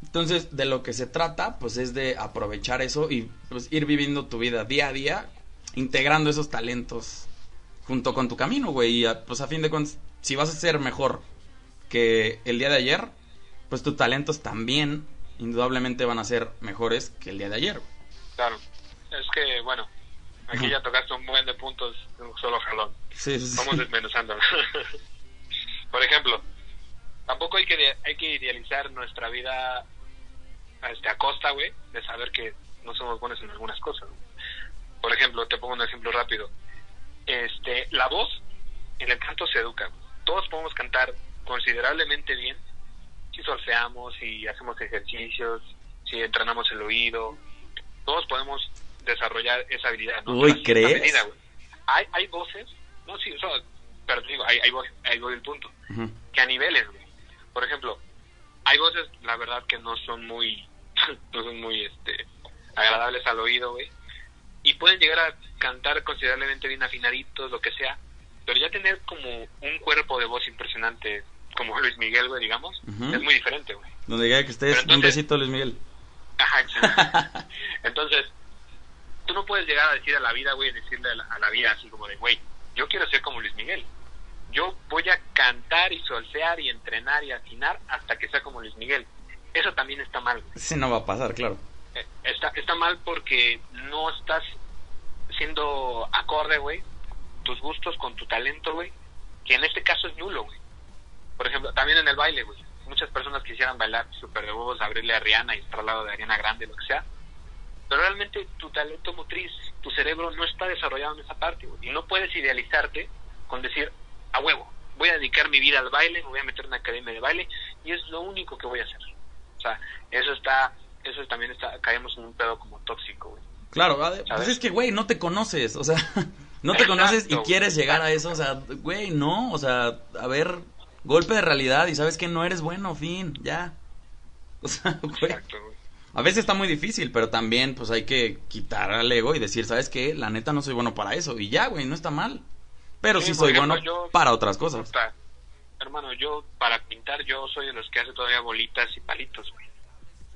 Entonces, de lo que se trata, pues es de aprovechar eso y pues ir viviendo tu vida día a día, integrando esos talentos junto con tu camino, güey. Y pues a fin de cuentas, si vas a ser mejor que el día de ayer, pues tus talentos también indudablemente van a ser mejores que el día de ayer. Claro. Es que, bueno, aquí ya tocaste un buen de puntos de un solo jalón. Sí, sí, sí. Vamos desmenuzando. Por ejemplo, tampoco hay que hay que idealizar nuestra vida este, a costa, güey, de saber que no somos buenos en algunas cosas. Por ejemplo, te pongo un ejemplo rápido. Este, la voz en el canto se educa. Todos podemos cantar considerablemente bien si solfeamos, si hacemos ejercicios, si entrenamos el oído. Todos podemos desarrollar esa habilidad. ¿no? Uy, ¿crees? medida, hay, hay voces, no, sí, o sea, pero digo, ahí, ahí voy, ahí voy el punto que a niveles, güey. Por ejemplo, hay voces, la verdad, que no son muy, no son muy, este, agradables al oído, güey. Y pueden llegar a cantar considerablemente bien afinaditos, lo que sea. Pero ya tener como un cuerpo de voz impresionante, como Luis Miguel, güey, digamos, es muy diferente, güey. Donde quiera que estés, un besito, Luis Miguel. Ajá. Entonces, tú no puedes llegar a decir a la vida, güey, decirle a la, a la vida así como de, güey, yo quiero ser como Luis Miguel. Yo voy a cantar y solfear y entrenar y afinar hasta que sea como Luis Miguel. Eso también está mal. güey. Sí, no va a pasar, claro. Eh, Está, está mal porque no estás siendo acorde, güey, tus gustos con tu talento, güey, que en este caso es nulo, güey. Por ejemplo, también en el baile, güey. Muchas personas quisieran bailar super de huevos, abrirle a Rihanna y estar al lado de Ariana Grande, lo que sea. Pero realmente tu talento motriz, tu cerebro no está desarrollado en esa parte, güey. Y no puedes idealizarte con decir, a huevo, voy a dedicar mi vida al baile, me voy a meter en una academia de baile y es lo único que voy a hacer. O sea, eso está, eso también está, caemos en un pedo como tóxico, güey. Claro, a- pues es que, güey, no te conoces, o sea, no te conoces y quieres llegar a eso, o sea, güey, no, o sea, a ver, golpe de realidad y sabes que no eres bueno, fin, ya. O sea, güey, Exacto, güey. a veces está muy difícil, pero también, pues hay que quitar al ego y decir, ¿sabes qué? La neta no soy bueno para eso, y ya, güey, no está mal. Pero sí, soy ejemplo, bueno yo- para otras cosas. Puta, Hermano, yo para pintar yo soy de los que hace todavía bolitas y palitos, güey.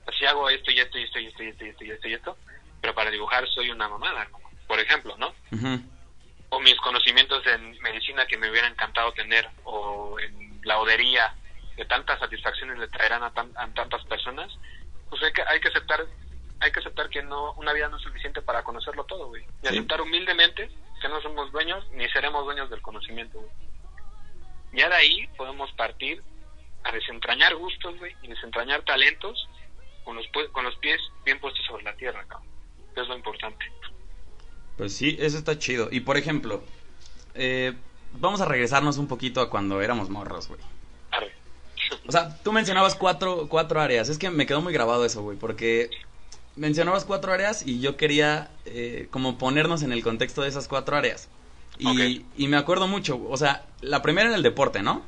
Así hago esto y esto y esto y esto y esto y esto y esto y esto, pero para dibujar soy una mamada, hermano. Por ejemplo, ¿no? O mis conocimientos en medicina que me hubiera encantado tener, o en laudería, que tantas satisfacciones le traerán a, tan- a tantas personas, pues hay que, hay que aceptar hay que aceptar que no una vida no es suficiente para conocerlo todo, güey. Y Sí. aceptar humildemente que no somos dueños ni seremos dueños del conocimiento, güey. Ya de ahí podemos partir a desentrañar gustos, güey, y desentrañar talentos con los, pu- con los pies bien puestos sobre la tierra, cabrón. Es lo importante. Pues sí, eso está chido. Y por ejemplo, eh, vamos a regresarnos un poquito a cuando éramos morros, güey. O sea, tú mencionabas cuatro, cuatro áreas. Es que me quedó muy grabado eso, güey, porque mencionabas cuatro áreas y yo quería eh, como ponernos en el contexto de esas cuatro áreas. Y, me acuerdo mucho, o sea, la primera era el deporte, ¿no?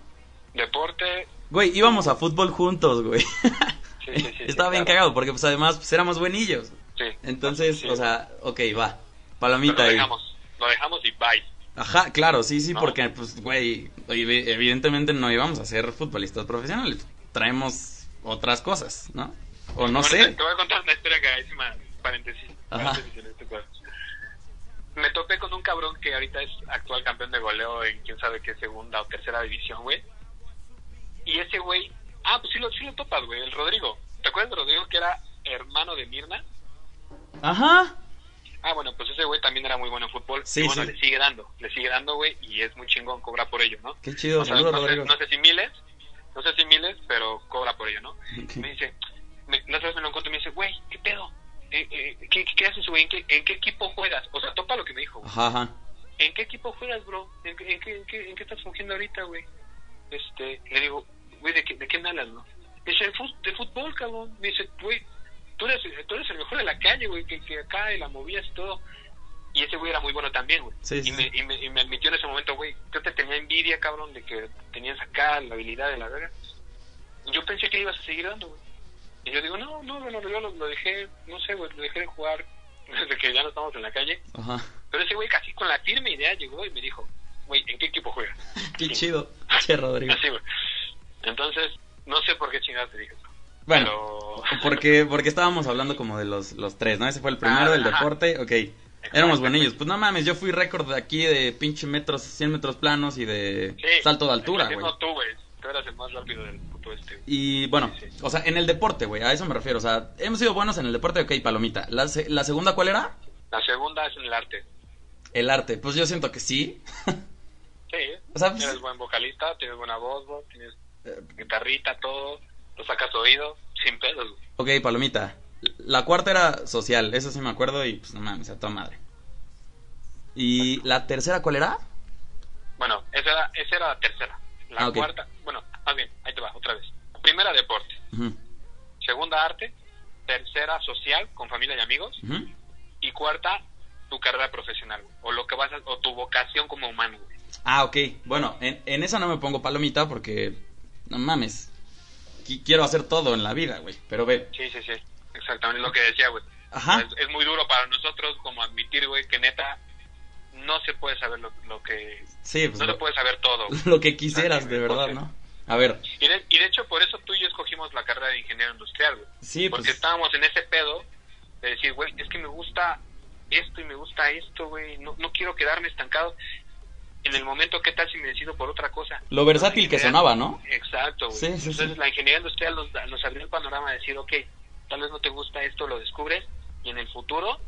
Deporte, Güey, íbamos a fútbol juntos, güey. sí, sí, Estaba bien claro. cagado porque pues además pues, éramos buenillos. Sí. Entonces, o sea, ok, va. Pero Palomita lo ahí. lo dejamos y bye. Ajá, claro, sí, sí, ¿No? porque, pues, güey, evi- evidentemente no íbamos a ser futbolistas profesionales. Traemos otras cosas, ¿no? O no Bueno, sé. Te, te voy a contar una historia cagadísima, paréntesis. Ajá. paréntesis en este. Me topé con un cabrón que ahorita es actual campeón de goleo en quién sabe qué segunda o tercera división, güey. Y ese güey, ah, pues sí lo, sí lo topas, güey, el Rodrigo. ¿Te acuerdas de Rodrigo que era hermano de Mirna? Ajá. Ah, bueno, pues ese güey también era muy bueno en fútbol. Sí, y bueno, sí. le sigue dando, le sigue dando, güey, y es muy chingón, cobra por ello, ¿no? Qué chido, O sea, saludos, no, sé, no sé si miles, no sé si miles, pero cobra por ello, ¿no? Me dice, me, la otra vez me lo encuentro y me dice, güey, ¿qué pedo? Eh, eh, ¿qué, ¿Qué haces, güey? ¿En qué, ¿En qué equipo juegas? O sea, topa lo que me dijo. güey. Ajá, ajá. ¿En qué equipo juegas, bro? ¿En, qué- en, qué, en, qué, en qué estás fungiendo ahorita, güey? Este, le digo, güey, ¿de qué, ¿de qué me hablas, no? Me dice, de fútbol, cabrón. Me dice, güey, tú eres, tú eres el mejor de la calle, güey, que, que acá y la movías y todo. Y ese güey era muy bueno también, güey. Sí, sí, y, me, y, me, y me admitió en ese momento, güey, yo te tenía envidia, cabrón, de que tenías acá la habilidad de la verga. Yo pensé que le ibas a seguir dando, güey. Y yo digo, no, no, bueno, yo lo, lo dejé, no sé, güey, lo dejé de jugar desde que ya no estamos en la calle. Ajá. Pero ese güey casi con la firme idea llegó y me dijo, güey, ¿en qué equipo juegas? Qué chido. Che, Rodrigo. Así, güey. Entonces, no sé por qué chingados te dije eso. Bueno, Pero... porque, porque estábamos hablando como de los, los tres, ¿no? Ese fue el primero Ah, del ajá. deporte, ok. Éramos buenillos. Pues no mames, yo fui récord de aquí de pinche metros, 100 metros planos y de Sí, salto de altura, güey. No tú, güey. Tú eras el más rápido del puto este. Y bueno, Sí, sí. o sea, en el deporte, güey, a eso me refiero. O sea, hemos sido buenos en el deporte, ok, palomita. ¿La, se- la segunda cuál era? La segunda es en el arte. El arte. Pues yo siento que sí. Sí, O sea, pues- eres buen vocalista, tienes buena voz, güey, tienes Eh, guitarrita, todo, lo sacas oído, sin pedos, güey. ok, palomita. La cuarta era social, eso sí me acuerdo y pues no mames, a toda madre. ¿Y la tercera cuál era? Bueno, esa era, esa era la tercera. La Ah, cuarta, bueno, más bien, ahí te va, otra vez. Primera, deporte. Segunda, arte. Tercera, social, con familia y amigos. Y cuarta, tu carrera profesional, güey, o lo que vas a, o tu vocación como humano, güey. Ah, ok. Bueno, en, en esa no me pongo palomita porque no mames. Qui- Quiero hacer todo en la vida, güey. Pero ve. Sí, sí, sí, exactamente lo que decía, güey. Ajá. Es, es muy duro para nosotros como admitir, güey, que neta no se puede saber lo, lo que... Sí, pues No se puede saber todo. güey. lo que quisieras, de verdad, porque- ¿no? A ver, Y de, y de hecho por eso tú y yo escogimos la carrera de ingeniero industrial, güey. sí, Porque pues. estábamos en ese pedo de decir, güey, es que me gusta esto y me gusta esto, güey. No, no quiero quedarme estancado. En el momento, ¿qué tal si me decido por otra cosa? Lo versátil que sonaba, ¿no? Exacto, güey. Sí, sí, Entonces sí. la ingeniería industrial nos, nos abrió el panorama de decir, ok, tal vez no te gusta esto, lo descubres y en el futuro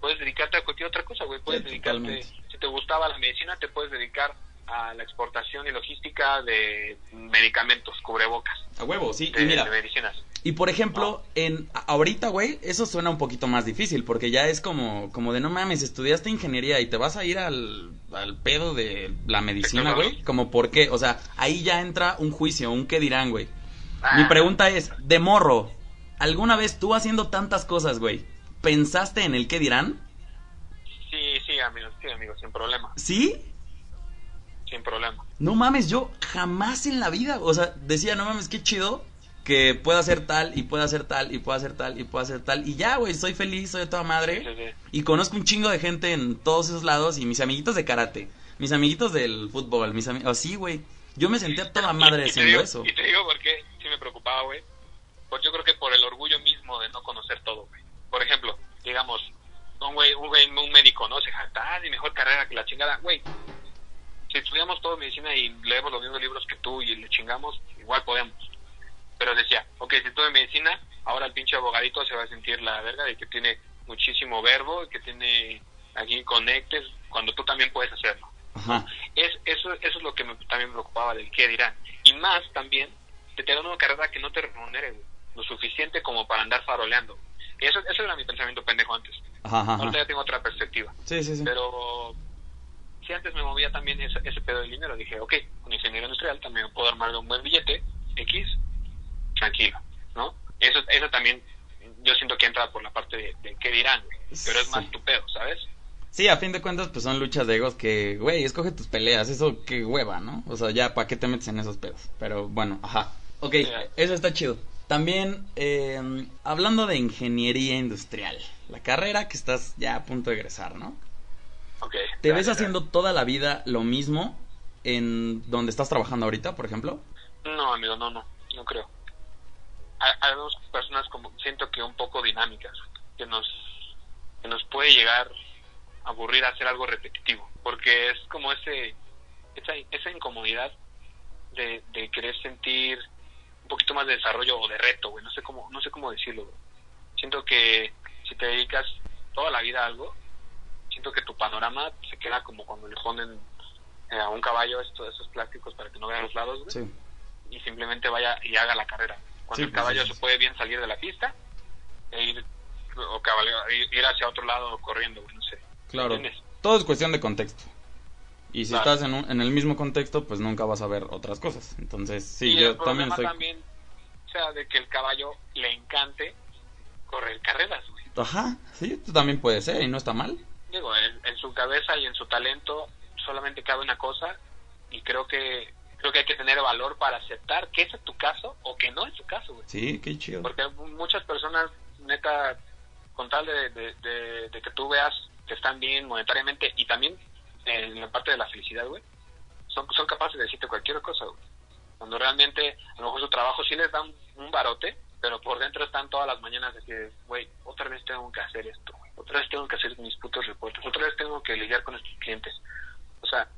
puedes dedicarte a cualquier otra cosa, güey. Puedes dedicarte, totalmente. si te gustaba la medicina, te puedes dedicar a la exportación y logística de medicamentos, cubrebocas, A huevo, sí. de, Y mira, de medicinas. y por ejemplo, en ahorita, güey, eso suena un poquito más difícil porque ya es como como de no mames, estudiaste ingeniería y te vas a ir al, al pedo de la medicina, güey. Como por qué, o sea, ahí ya entra un juicio, un qué dirán, güey. Ah, Mi pregunta es, de morro, ¿alguna vez tú haciendo tantas cosas, güey, pensaste en el qué dirán? Sí, sí, amigo, sí, amigo, sin problema, ¿Sí? Sin problema. No mames, yo jamás en la vida, o sea, decía, no mames, qué chido que pueda hacer tal y pueda hacer tal y pueda hacer tal y pueda hacer tal y ya, güey, soy feliz, soy de toda madre Sí, sí, sí. y conozco un chingo de gente en todos esos lados y mis amiguitos de karate, mis amiguitos del fútbol, mis amigos, así, güey. Yo me sentía toda madre Y te haciendo digo- eso. Y te digo por qué sí me preocupaba, güey. Pues yo creo que por el orgullo mismo de no conocer todo, güey. Por ejemplo, digamos, un güey, un güey, un médico, ¿no? Se jacta, ah, mi mejor carrera que la chingada, güey. Si estudiamos todo medicina y leemos los mismos libros que tú y le chingamos, igual podemos. Pero decía, ok, si estudio medicina, ahora el pinche abogadito se va a sentir la verga de que tiene muchísimo verbo, que tiene aquí conectes, cuando tú también puedes hacerlo. Ajá. Es, eso, eso es lo que me, también me preocupaba del qué dirán. Y más también, de tener una carrera que no te remunere lo suficiente como para andar faroleando. Eso, eso era mi pensamiento pendejo antes. Ajá, ajá. Ahorita ya tengo otra perspectiva. Sí, sí, sí. Pero antes me movía también ese, ese pedo del dinero, dije, ok, con ingeniero industrial también puedo armar un buen billete, X, tranquilo, ¿no? Eso, eso también, yo siento que entra por la parte de, de qué dirán, pero es más Sí. tu pedo, ¿sabes? Sí, a fin de cuentas, pues son luchas de egos que, güey, escoge tus peleas, eso qué hueva, ¿no? O sea, ya, ¿para qué te metes en esos pedos? Pero bueno, ajá. Ok, eso está chido. También, eh, hablando de ingeniería industrial, la carrera que estás ya a punto de egresar, ¿no? Ok. ¿Te ves haciendo toda la vida lo mismo en donde estás trabajando ahorita, por ejemplo? No, amigo, no, no, no creo. Dos personas como siento que un poco dinámicas, que nos que nos puede llegar a aburrir a hacer algo repetitivo, porque es como ese esa, esa incomodidad de, de querer sentir un poquito más de desarrollo o de reto, güey, no sé cómo no sé cómo decirlo. güey. Siento que si te dedicas toda la vida a algo, siento que tu panorama se queda como cuando le ponen eh, a un caballo estos esos plásticos para que no vean los lados, güey Sí. y simplemente vaya y haga la carrera. Cuando Sí, el pues, caballo sí, sí. se puede bien salir de la pista e ir, o cabalgar- ir hacia otro lado corriendo, güey, no sé. Claro. ¿Entiendes? Todo es cuestión de contexto. Y si Claro. estás en, un- en el mismo contexto, pues nunca vas a ver otras cosas. Entonces, sí, y yo el también estoy... también, o sea, de que el caballo le encante correr carreras, güey. Ajá, sí, tú también puede ser y no está mal. Su cabeza y en su talento solamente cabe una cosa y creo que creo que hay que tener valor para aceptar que ese es tu caso o que no es tu caso, güey. Sí, qué chido. Porque muchas personas, neta, con tal de, de, de- de que tú veas que están bien monetariamente y también en la parte de la felicidad, güey, son, son capaces de decirte cualquier cosa, güey. Cuando realmente, a lo mejor su trabajo sí les da un, un barote, pero por dentro están todas las mañanas de que, güey, otra vez tengo que hacer esto, güey. Otra vez tengo que hacer mis putos reportes. Otra vez tengo que lidiar con estos clientes. O sea,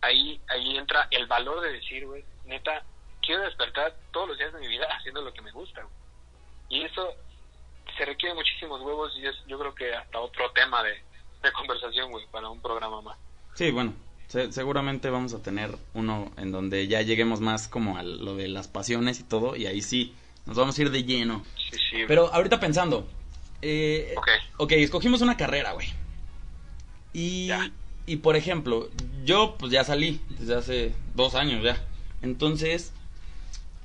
ahí, ahí entra el valor de decir, güey, neta, quiero despertar todos los días de mi vida haciendo lo que me gusta, güey. Y eso se requiere muchísimos huevos y es yo creo que hasta otro tema de, de conversación, güey, para un programa más. Sí, bueno, se- seguramente vamos a tener uno en donde ya lleguemos más como a lo de las pasiones y todo, y ahí sí, nos vamos a ir de lleno. Sí, sí. Pero ahorita pensando, eh, Ok. ok, escogimos una carrera, güey. Y, Ya. y por ejemplo, yo pues ya salí desde hace dos años ya. Entonces,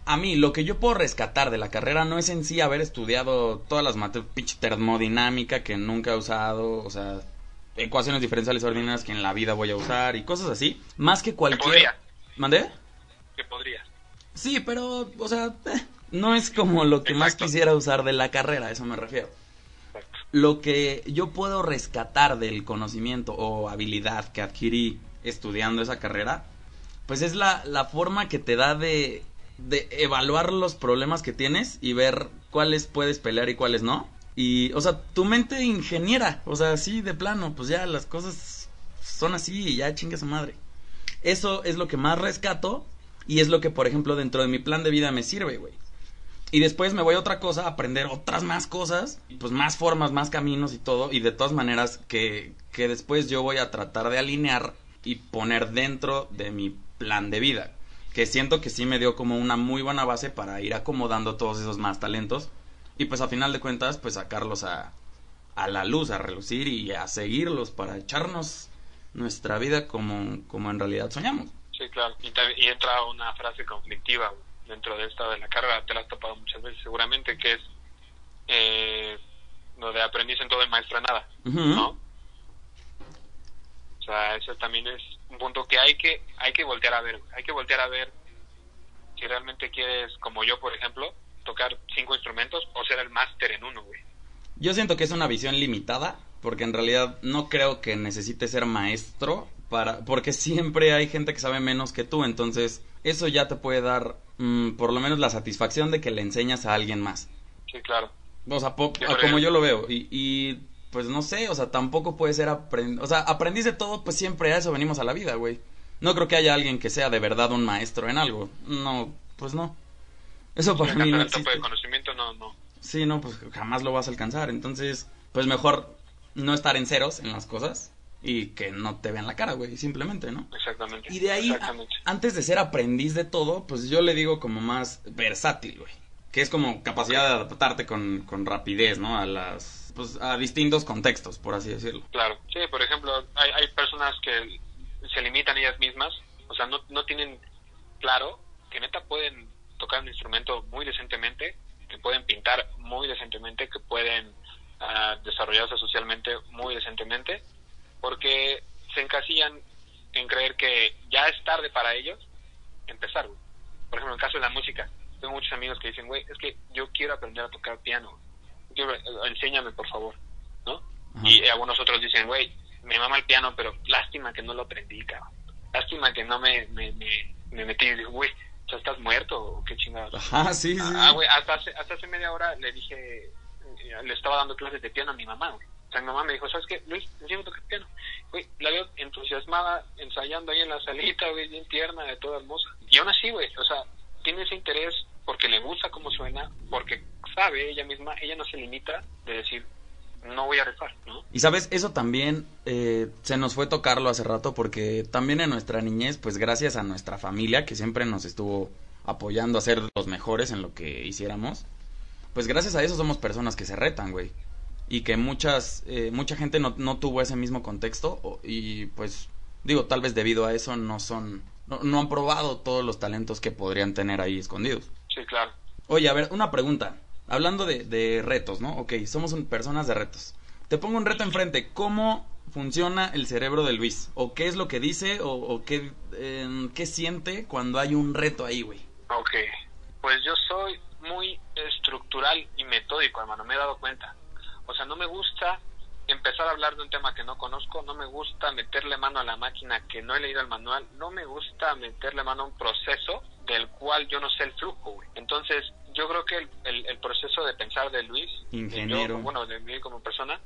a mí lo que yo puedo rescatar de la carrera no es en sí haber estudiado todas las materias, pinche termodinámica que nunca he usado, o sea, ecuaciones diferenciales ordinarias que en la vida voy a usar y cosas así. Más que cualquier... podría. ¿Mandé? Que podría. Sí, pero, o sea, eh, no es como lo que más quisiera usar de la carrera, a eso me refiero. Lo que yo puedo rescatar del conocimiento o habilidad que adquirí estudiando esa carrera, pues es la, la forma que te da de, de evaluar los problemas que tienes y ver cuáles puedes pelear y cuáles no. Y, o sea, tu mente ingeniera, o sea, así de plano, pues ya las cosas son así y ya chingue su madre. Eso es lo que más rescato y es lo que, por ejemplo, dentro de mi plan de vida me sirve, güey. Y después me voy a otra cosa, a aprender otras más cosas, pues más formas, más caminos y todo. Y de todas maneras que, que después yo voy a tratar de alinear y poner dentro de mi plan de vida. Que siento que sí me dio como una muy buena base para ir acomodando todos esos más talentos. Y pues a final de cuentas, pues sacarlos a, a la luz, a relucir y a seguirlos para echarnos nuestra vida como, como en realidad soñamos. Sí, claro. Y, entra una frase conflictiva dentro de esta de la carga, te la has topado muchas veces seguramente, que es eh, lo de aprendiz en todo y maestro nada. ¿no? O sea, eso también es un punto que hay que hay que voltear a ver, hay que voltear a ver si realmente quieres, como yo, por ejemplo, tocar cinco instrumentos o ser el máster en uno, güey. Yo siento que es una visión limitada, porque en realidad no creo que necesites ser maestro para, porque siempre hay gente que sabe menos que tú, entonces eso ya te puede dar mm, por lo menos la satisfacción de que le enseñas a alguien más. Sí, claro. O sea, po- a como yo lo veo. Y, y, pues no sé, o sea, tampoco puede ser aprendiz. O sea, aprendiz de todo, pues siempre a eso venimos a la vida, güey. No creo que haya alguien que sea de verdad un maestro en algo. No, pues no. Eso para mí no existe. de conocimiento, no, no. Sí, no, pues jamás lo vas a alcanzar. Entonces, pues mejor no estar en ceros en las cosas y que no te vean la cara, güey, simplemente, ¿no? Exactamente. Y de ahí, a- antes de ser aprendiz de todo, pues yo le digo como más versátil, güey. Que es como capacidad de adaptarte con, con rapidez, ¿no? A las, pues a distintos contextos, por así decirlo. Claro, sí, por ejemplo, hay, hay personas que se limitan ellas mismas, o sea, no, no tienen claro que neta pueden tocar un instrumento muy decentemente, que pueden pintar muy decentemente, que pueden ah, desarrollarse socialmente muy decentemente, porque se encasillan en creer que ya es tarde para ellos empezar, güey. Por ejemplo, en el caso de la música, tengo muchos amigos que dicen, güey, es que yo quiero aprender a tocar piano, quiero, eh, enséñame por favor, ¿no? Ajá. Y algunos otros dicen, güey, me mama el piano, pero lástima que no lo aprendí, cabrón. Lástima que no me, me, me, me metí y digo, güey, sea, ¿estás muerto o qué chingados? Ajá, sí, sí. Ah, güey, hasta hace, hasta hace media hora le dije, eh, le estaba dando clases de piano a mi mamá, güey. Mi mamá me dijo, ¿sabes qué? Luis, a tocar piano. Güey, la veo entusiasmada, ensayando ahí en la salita, güey, bien tierna, de toda hermosa. Y aún así, güey, o sea, tiene ese interés porque le gusta cómo suena, porque sabe ella misma, ella no se limita de decir, no voy a rifar, ¿no? Y sabes, eso también eh, se nos fue tocarlo hace rato porque también en nuestra niñez, pues gracias a nuestra familia que siempre nos estuvo apoyando a ser los mejores en lo que hiciéramos, pues gracias a eso somos personas que se retan, güey. Y que muchas, eh, mucha gente no, no tuvo ese mismo contexto y pues digo, tal vez debido a eso no son, no, no han probado todos los talentos que podrían tener ahí escondidos. Sí, claro. Oye, a ver, una pregunta. Hablando de, de retos, ¿no? Ok, somos un- personas de retos. Te pongo un reto enfrente. ¿Cómo funciona el cerebro de Luis? ¿O qué es lo que dice? ¿O, o qué, em, qué siente cuando hay un reto ahí, güey? Ok, pues yo soy muy estructural y metódico, hermano, me he dado cuenta. O sea, no me gusta empezar a hablar de un tema que no conozco, no me gusta meterle mano a la máquina que no he leído el manual, no me gusta meterle mano a un proceso del cual yo no sé el flujo, güey. Entonces, yo creo que el, el- el proceso de pensar de Luis, de yo, bueno, de mí como persona,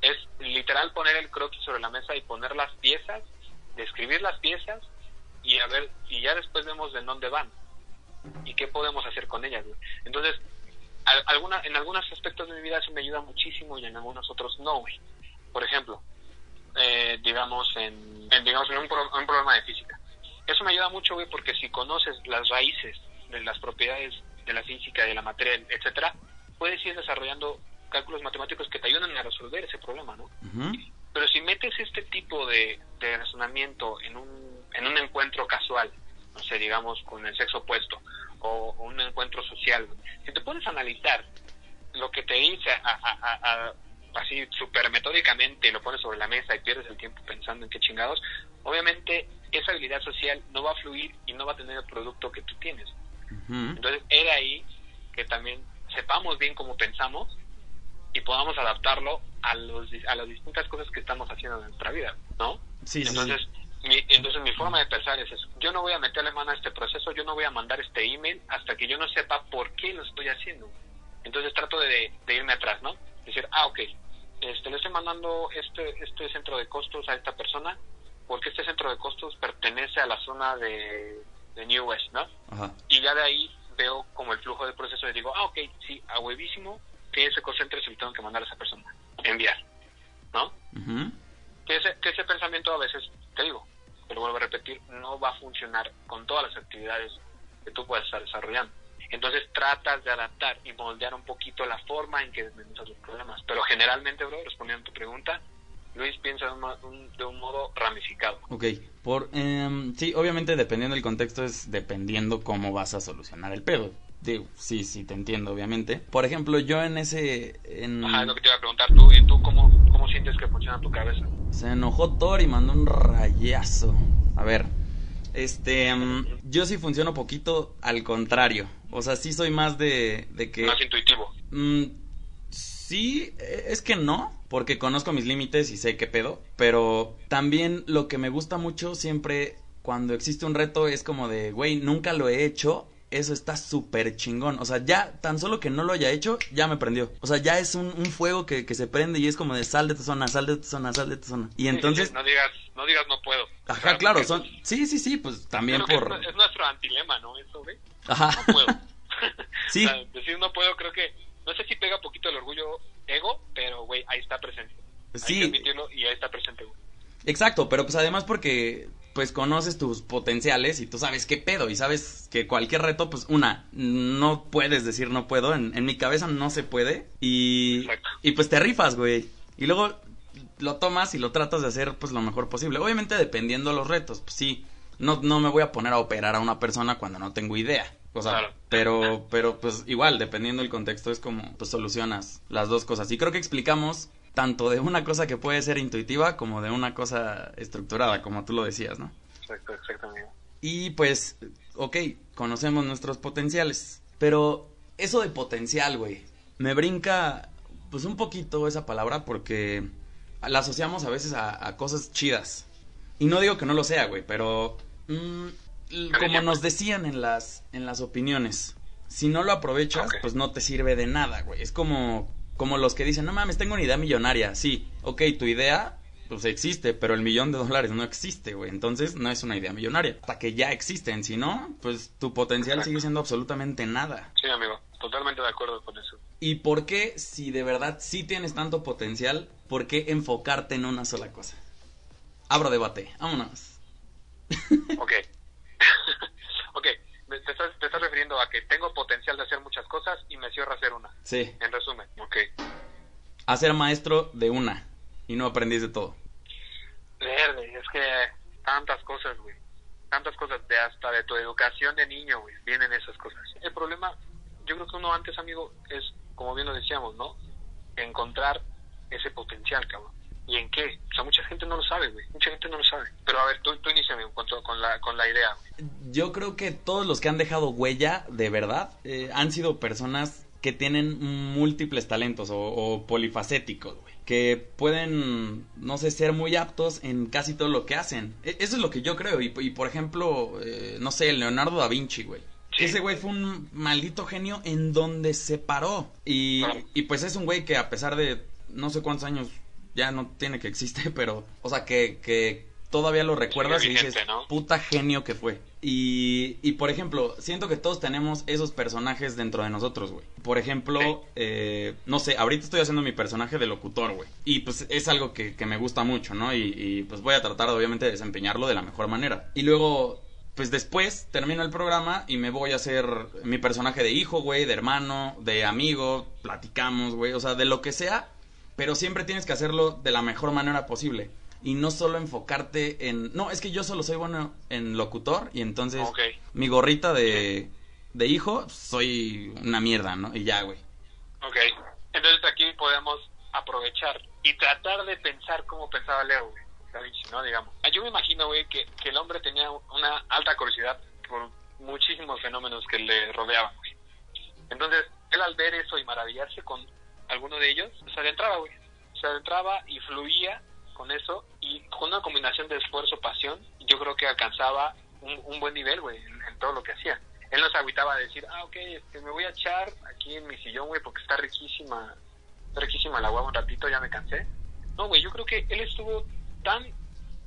es literal poner el croquis sobre la mesa y poner las piezas, describir las piezas y a ver, y ya después vemos de dónde van y qué podemos hacer con ellas. güey. Entonces, al- alguna, en algunos aspectos de mi vida eso me ayuda muchísimo y en algunos otros no, güey. Por ejemplo, eh, digamos, en, en, digamos, en un, pro- un problema de física. Eso me ayuda mucho, güey, porque si conoces las raíces de las propiedades de la física, de la materia, etcétera, puedes ir desarrollando cálculos matemáticos que te ayudan a resolver ese problema, ¿no? Pero si metes este tipo de, de razonamiento en un, en un encuentro casual, no sé, digamos, con el sexo opuesto, o, un encuentro social, si te a analizar lo que te dice a, a- a- a- así súper metódicamente, lo pones sobre la mesa y pierdes el tiempo pensando en qué chingados, obviamente esa habilidad social no va a fluir y no va a tener el producto que tú tienes. Entonces, era ahí que también sepamos bien cómo pensamos y podamos adaptarlo a, los, a las distintas cosas que estamos haciendo en nuestra vida, ¿no? Sí, sí. Entonces, Mi, entonces, mi forma de pensar es eso. Yo no voy a meterle mano a este proceso, yo no voy a mandar este email hasta que yo no sepa por qué lo estoy haciendo. Entonces, trato de, de irme atrás, ¿no? Decir, ah, ok, este, le estoy mandando este, este centro de costos a esta persona porque este centro de costos pertenece a la zona de, de New West, ¿no? Ajá. y ya de ahí veo como el flujo del proceso y digo, ah, ok, sí, a huevísimo, que ese concentre se lo tengo que mandar a esa persona, enviar, ¿no? que, ese, que ese pensamiento a veces, te digo, te lo vuelvo a repetir, no va a funcionar con todas las actividades que tú puedas estar desarrollando. Entonces tratas de adaptar y moldear un poquito la forma en que desmenuzas los problemas. Pero generalmente, bro, respondiendo a tu pregunta, Luis piensa de un, de un modo ramificado. Ok, por, eh, sí, obviamente dependiendo del contexto es dependiendo cómo vas a solucionar el pedo. Digo, sí, sí, te entiendo, obviamente. Por ejemplo, yo en ese... En... Ajá, es lo que te iba a preguntar. ¿Tú, ¿y tú cómo, cómo sientes que funciona tu cabeza? Se enojó Thor y mandó un rayazo. A ver, este, mm, yo sí funciono poquito al contrario. O sea, sí soy más de, de que... Más intuitivo. Mm, sí, e, es que no, porque conozco mis límites y sé qué pedo. Pero también lo que me gusta mucho siempre cuando existe un reto es como de, güey, nunca lo he hecho eso está súper chingón. O sea, ya tan solo que no lo haya hecho, ya me prendió. O sea, ya es un, un fuego que, que, se prende y es como de sal de tu zona, sal de tu zona, sal de tu zona. Y entonces... no digas, no digas no puedo. Ajá, claro, son... Sí, sí, sí, pues también por... Es, nuestro antilema, ¿no? Eso, güey. Ajá. No puedo. sí. o sea, decir no puedo creo que... No sé si pega poquito el orgullo ego, pero, güey, ahí está presente. Sí. Que admitirlo y ahí está presente, güey. Exacto, pero pues además porque pues conoces tus potenciales y tú sabes qué pedo y sabes que cualquier reto, pues una, no puedes decir no puedo, en, en mi cabeza no se puede y, y pues te rifas, güey. Y luego lo tomas y lo tratas de hacer pues lo mejor posible. Obviamente dependiendo de los retos, pues sí, no, no me voy a poner a operar a una persona cuando no tengo idea. O sea, Claro. pero, pero pues igual, dependiendo del contexto, es como pues solucionas las dos cosas. Y creo que explicamos tanto de una cosa que puede ser intuitiva como de una cosa estructurada, como tú lo decías, ¿no? Exacto, exactamente. Y pues, ok, conocemos nuestros potenciales, pero eso de potencial, güey, me brinca pues un poquito esa palabra porque la asociamos a veces a, a cosas chidas. Y no digo que no lo sea, güey, pero mm, como nos decían en las, en las opiniones, si no lo aprovechas, pues no te sirve de nada, güey. Es como, como los que dicen, no mames, tengo una idea millonaria. Sí, ok, tu idea, pues existe, pero el millón de dólares no existe, güey. Entonces no es una idea millonaria. Hasta que ya existen, si no, pues tu potencial Exacto. sigue siendo absolutamente nada. Sí, amigo, totalmente de acuerdo con eso. ¿Y por qué, si de verdad sí tienes tanto potencial, por qué enfocarte en una sola cosa? Abro debate, vámonos. Ok. te estás, te estás refiriendo a que tengo potencial de hacer muchas cosas y me cierro a hacer una. Sí, En resumen, ok. a ser maestro de una y no aprendiz de todo. Verde, es que tantas cosas, güey. Tantas cosas, de hasta de tu educación de niño, güey. Vienen esas cosas. El problema, yo creo que uno antes, amigo, es, como bien lo decíamos, ¿no? Encontrar ese potencial, cabrón. ¿Y en qué? O sea, mucha gente no lo sabe, güey. Mucha gente no lo sabe. Pero a ver, tú, tú inicia, amigo, con, con, la, con la idea, güey. Yo creo que todos los que han dejado huella de verdad eh, han sido personas que tienen múltiples talentos o, o polifacéticos, güey. Que pueden, no sé, ser muy aptos en casi todo lo que hacen. E- eso es lo que yo creo. Y, y, por ejemplo, eh, no sé, el Leonardo da Vinci, güey. Sí. Ese güey fue un maldito genio en donde se paró. Y, y pues es un güey que a pesar de no sé cuántos años ya no tiene que existe, pero, o sea, que, que todavía lo recuerdas y dices, ¿no? puta genio que fue. Y, y por ejemplo, siento que todos tenemos esos personajes dentro de nosotros, güey. Por ejemplo, Sí. eh, no sé, ahorita estoy haciendo mi personaje de locutor, güey. Y pues es algo que, que me gusta mucho, ¿no? Y, y, pues voy a tratar obviamente de desempeñarlo de la mejor manera. Y luego, pues después termino el programa y me voy a hacer mi personaje de hijo, güey, de hermano, de amigo, platicamos, güey, o sea, de lo que sea, pero siempre tienes que hacerlo de la mejor manera posible. Y no solo enfocarte en... No, es que yo solo soy bueno en locutor y entonces mi gorrita de, de hijo soy una mierda, ¿no? Y ya, güey. Ok. Entonces aquí podemos aprovechar y tratar de pensar como pensaba Leo, güey. Da Vinci, ¿no? Digamos. Yo me imagino, güey, que, que el hombre tenía una alta curiosidad por muchísimos fenómenos que le rodeaban, güey. Entonces, él al ver eso y maravillarse con alguno de ellos, se adentraba, güey. Se adentraba y fluía con eso y con una combinación de esfuerzo, pasión, yo creo que alcanzaba un, buen nivel, güey, en, todo lo que hacía. Él no se agüitaba de decir, ah, ok, este, me voy a echar aquí en mi sillón, güey, porque está riquísima, está riquísima la agua un ratito, ya me cansé. No, güey, yo creo que él estuvo tan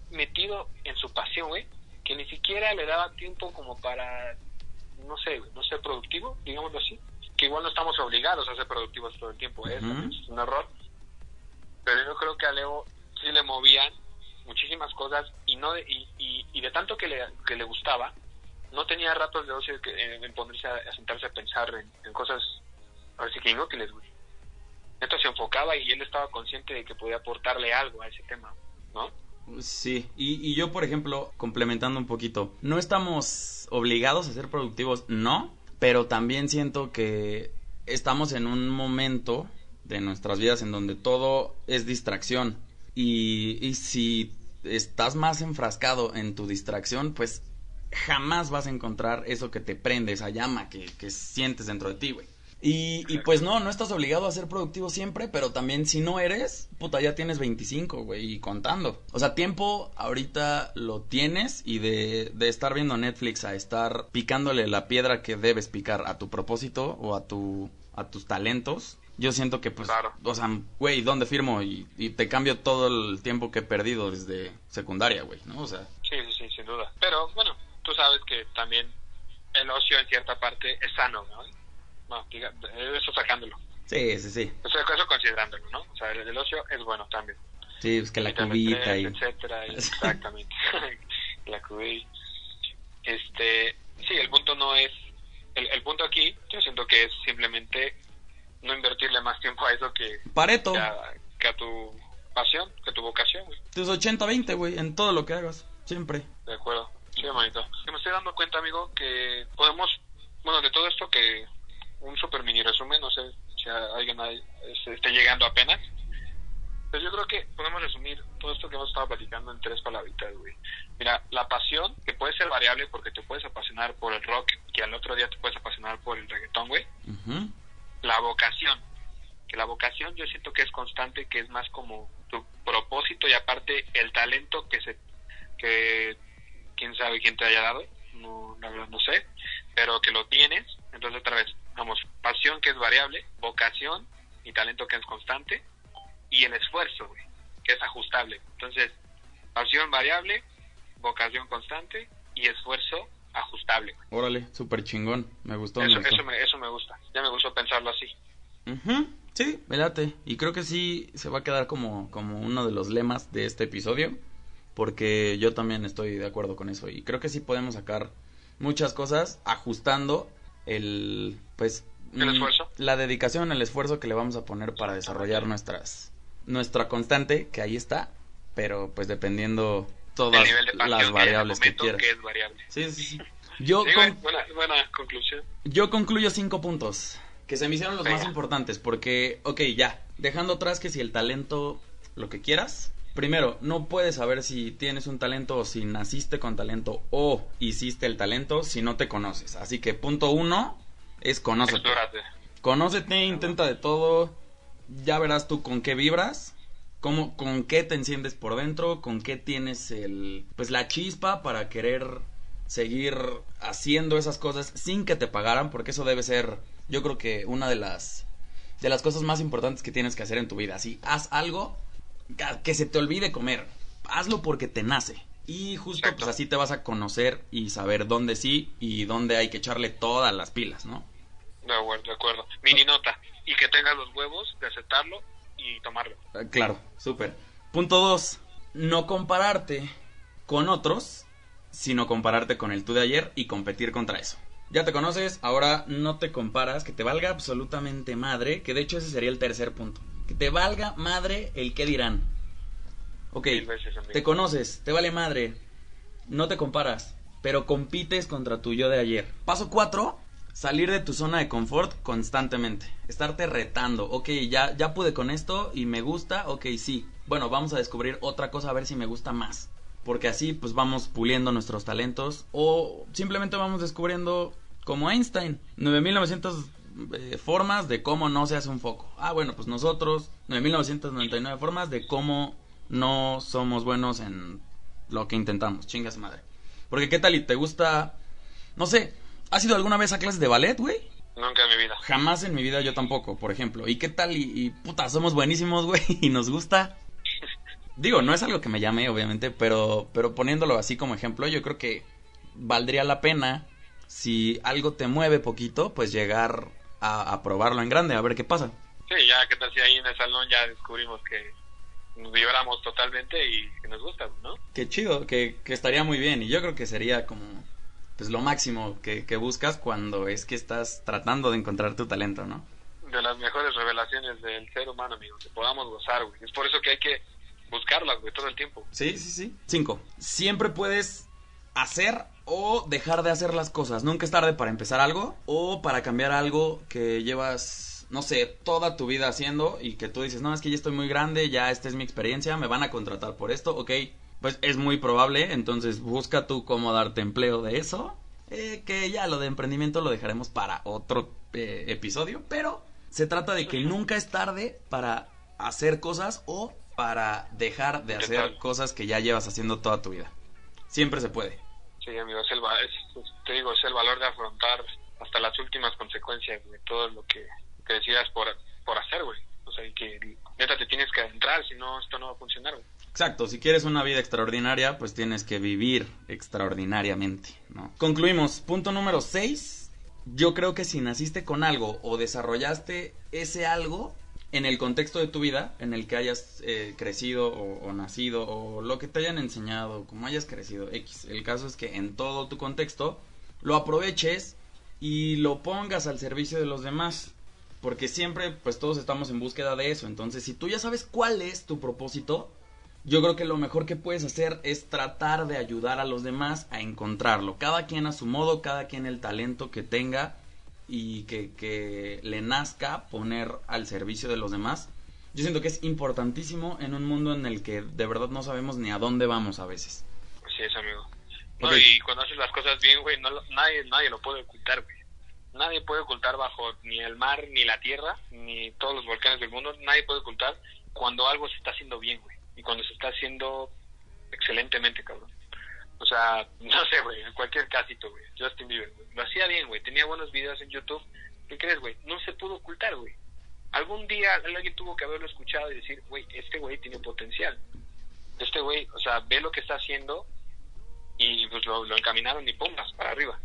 metido en su pasión, güey, que ni siquiera le daba tiempo como para no sé, no ser productivo, digámoslo así. Que igual no estamos obligados a ser productivos todo el tiempo, ¿eh? Es un error. Pero yo creo que a Leo sí le movían muchísimas cosas y no de, y, y, y de tanto que le, que le gustaba, no tenía ratos de ocio que, en, en ponerse a, a sentarse a pensar en, en cosas así que inútiles, güey. Entonces se enfocaba y él estaba consciente de que podía aportarle algo a ese tema, ¿no? Sí, y, y yo, por ejemplo, complementando un poquito, no estamos obligados a ser productivos, no, pero también siento que estamos en un momento de nuestras vidas en donde todo es distracción. Y, y si estás más enfrascado en tu distracción, pues jamás vas a encontrar eso que te prende, esa llama que, que sientes dentro de ti, güey. Y, y pues no, no estás obligado a ser productivo siempre, pero también si no eres, puta, ya tienes 25, güey, y contando. O sea, tiempo ahorita lo tienes y de, de estar viendo Netflix a estar picándole la piedra que debes picar a tu propósito o a tu a tus talentos. Yo siento que pues, Claro. o sea, güey, ¿dónde firmo? Y, y te cambio todo el tiempo que he perdido desde secundaria, güey, ¿no? O sea, Sí, sí, sí, sin duda. Pero bueno, tú sabes que también el ocio en cierta parte es sano, ¿no? No, diga, eso sacándolo. sí, sí, sí. Eso, eso considerándolo, ¿no? O sea, el, el ocio es bueno también. Sí, es que la cubita 3, y... etcétera, y- exactamente. la cubita. Este, sí, el punto no es el, el punto aquí, yo siento que es simplemente no invertirle más tiempo a eso que, Pareto, que, a, que a tu pasión, que a tu vocación, güey. tus 80-20, güey, en todo lo que hagas, siempre. De acuerdo. Sí, hermanito. Me estoy dando cuenta, amigo, que podemos, bueno, de todo esto que un super mini resumen, no sé si alguien ahí, este, esté llegando apenas. Pues yo creo que podemos resumir todo esto que hemos estado platicando en tres palabritas, güey. Mira, la pasión, que puede ser variable porque te puedes apasionar por el rock, que al otro día te puedes apasionar por el reggaetón, güey. Ujú. La vocación, que la vocación yo siento que es constante, que es más como tu propósito y aparte el talento que se, que quién sabe quién te haya dado, no, la verdad no sé, pero que lo tienes, entonces otra vez, vamos, pasión que es variable, vocación y talento que es constante, y el esfuerzo, güey, que es ajustable. Entonces, pasión variable, vocación constante y esfuerzo ajustable. güey. Órale, súper chingón, me gustó, me Eso, gustó. eso, me, eso me gusta, ya me gustó pensarlo así. Ujú, Sí, me late. Y creo que sí se va a quedar como, como uno de los lemas de este episodio. Porque yo también estoy de acuerdo con eso. Y creo que sí podemos sacar muchas cosas ajustando el, pues... ¿El mm, esfuerzo? La dedicación, el esfuerzo que le vamos a poner para desarrollar nuestras... Nuestra constante, que ahí está. Pero pues dependiendo todas de las variables que quieras. que es variable. Sí, sí, sí. Yo, Sí, con- buena, buena conclusión. yo concluyo cinco puntos que se me hicieron los Venga. más importantes porque, ok, ya, dejando atrás que si el talento, lo que quieras. Primero, no puedes saber si tienes un talento o si naciste con talento o hiciste el talento si no te conoces. Así que punto uno es conócete. Explórate. Conócete, intenta de todo. Ya verás tú con qué vibras. Cómo, con qué te enciendes por dentro. Con qué tienes el. Pues la chispa para querer seguir haciendo esas cosas sin que te pagaran. Porque eso debe ser. Yo creo que una de las. De las cosas más importantes que tienes que hacer en tu vida. Si haz algo. Que- se te olvide comer. Hazlo porque te nace. Y justo Exacto. pues así te vas a conocer y saber dónde sí y dónde hay que echarle todas las pilas, ¿no? De acuerdo, de acuerdo. Mini nota. Y que tengas los huevos de aceptarlo y tomarlo. Eh, Claro, súper. Punto dos, no compararte con otros, sino compararte con el tú de ayer y competir contra eso. Ya te conoces, ahora no te comparas, que te valga absolutamente madre, que de hecho ese sería el tercer punto. Que te valga madre el que dirán. Ok, veces, te conoces, te vale madre, no te comparas, pero compites contra tu yo de ayer. Paso 4, salir de tu zona de confort constantemente, estarte retando, ok, ya, ya pude con esto y me gusta, ok, sí, bueno, vamos a descubrir otra cosa a ver si me gusta más. Porque así pues vamos puliendo nuestros talentos o simplemente vamos descubriendo como Einstein, 9900 eh, formas de cómo no se hace un foco. Ah, bueno, pues nosotros 9999 formas de cómo no somos buenos en lo que intentamos. Chingas madre. Porque qué tal y te gusta no sé, ¿has ido alguna vez a clases de ballet, güey? Nunca en mi vida. Jamás en mi vida yo tampoco, por ejemplo. ¿Y qué tal? Y, y, puta, somos buenísimos, güey, y nos gusta. Digo, no es algo que me llame, obviamente, pero, pero poniéndolo así como ejemplo, yo creo que valdría la pena si algo te mueve poquito, pues llegar a, a probarlo en grande, a ver qué pasa. Sí, ya que tal si ahí en el salón ya descubrimos que nos vibramos totalmente y que nos gusta, ¿no? Qué chido, que, que estaría muy bien. Y yo creo que sería como pues lo máximo que, que buscas cuando es que estás tratando de encontrar tu talento, ¿no? De las mejores revelaciones del ser humano, amigo, que podamos gozar, güey. Es por eso que hay que buscarlas, güey, todo el tiempo. Sí, sí, sí. Cinco. Siempre puedes hacer o dejar de hacer las cosas. Nunca es tarde para empezar algo o para cambiar algo que llevas, no sé, toda tu vida haciendo y que tú dices, no, es que ya estoy muy grande, ya esta es mi experiencia, me van a contratar por esto, ok. Pues es muy probable, entonces busca tú cómo darte empleo de eso. Eh, que ya lo de emprendimiento lo dejaremos para otro eh, episodio, pero se trata de que nunca es tarde para hacer cosas o para dejar de hacer cosas que ya llevas haciendo toda tu vida. Siempre se puede. Sí, amigo, es el, es- es- te digo, es el valor de afrontar hasta las últimas consecuencias de todo lo que, que decidas por, por hacer, güey. O sea, que neta te tienes que adentrar, si no, esto no va a funcionar, güey. Exacto, si quieres una vida extraordinaria, pues tienes que vivir extraordinariamente, ¿no? Concluimos, punto número 6. Yo creo que si naciste con algo o desarrollaste ese algo en el contexto de tu vida, en el que hayas eh, crecido o, o nacido o lo que te hayan enseñado, como hayas crecido, X. El caso es que en todo tu contexto lo aproveches y lo pongas al servicio de los demás. Porque siempre, pues todos estamos en búsqueda de eso. Entonces, si tú ya sabes cuál es tu propósito, yo creo que lo mejor que puedes hacer es tratar de ayudar a los demás a encontrarlo. Cada quien a su modo, cada quien el talento que tenga y que, que le nazca poner al servicio de los demás. Yo siento que es importantísimo en un mundo en el que de verdad no sabemos ni a dónde vamos a veces. Así es, amigo. No, y cuando haces las cosas bien, güey, no, nadie, nadie lo puede ocultar, güey. Nadie puede ocultar bajo ni el mar, ni la tierra, ni todos los volcanes del mundo. Nadie puede ocultar cuando algo se está haciendo bien, güey. Y cuando se está haciendo excelentemente, cabrón. O sea, no sé, güey, en cualquier casito, güey. Justin Bieber, güey. Lo hacía bien, güey. Tenía buenos videos en YouTube. ¿Qué crees, güey? No se pudo ocultar, güey. Algún día alguien tuvo que haberlo escuchado y decir, güey, este güey tiene potencial. Este güey, o sea, ve lo que está haciendo y pues lo, lo encaminaron y pumas para arriba.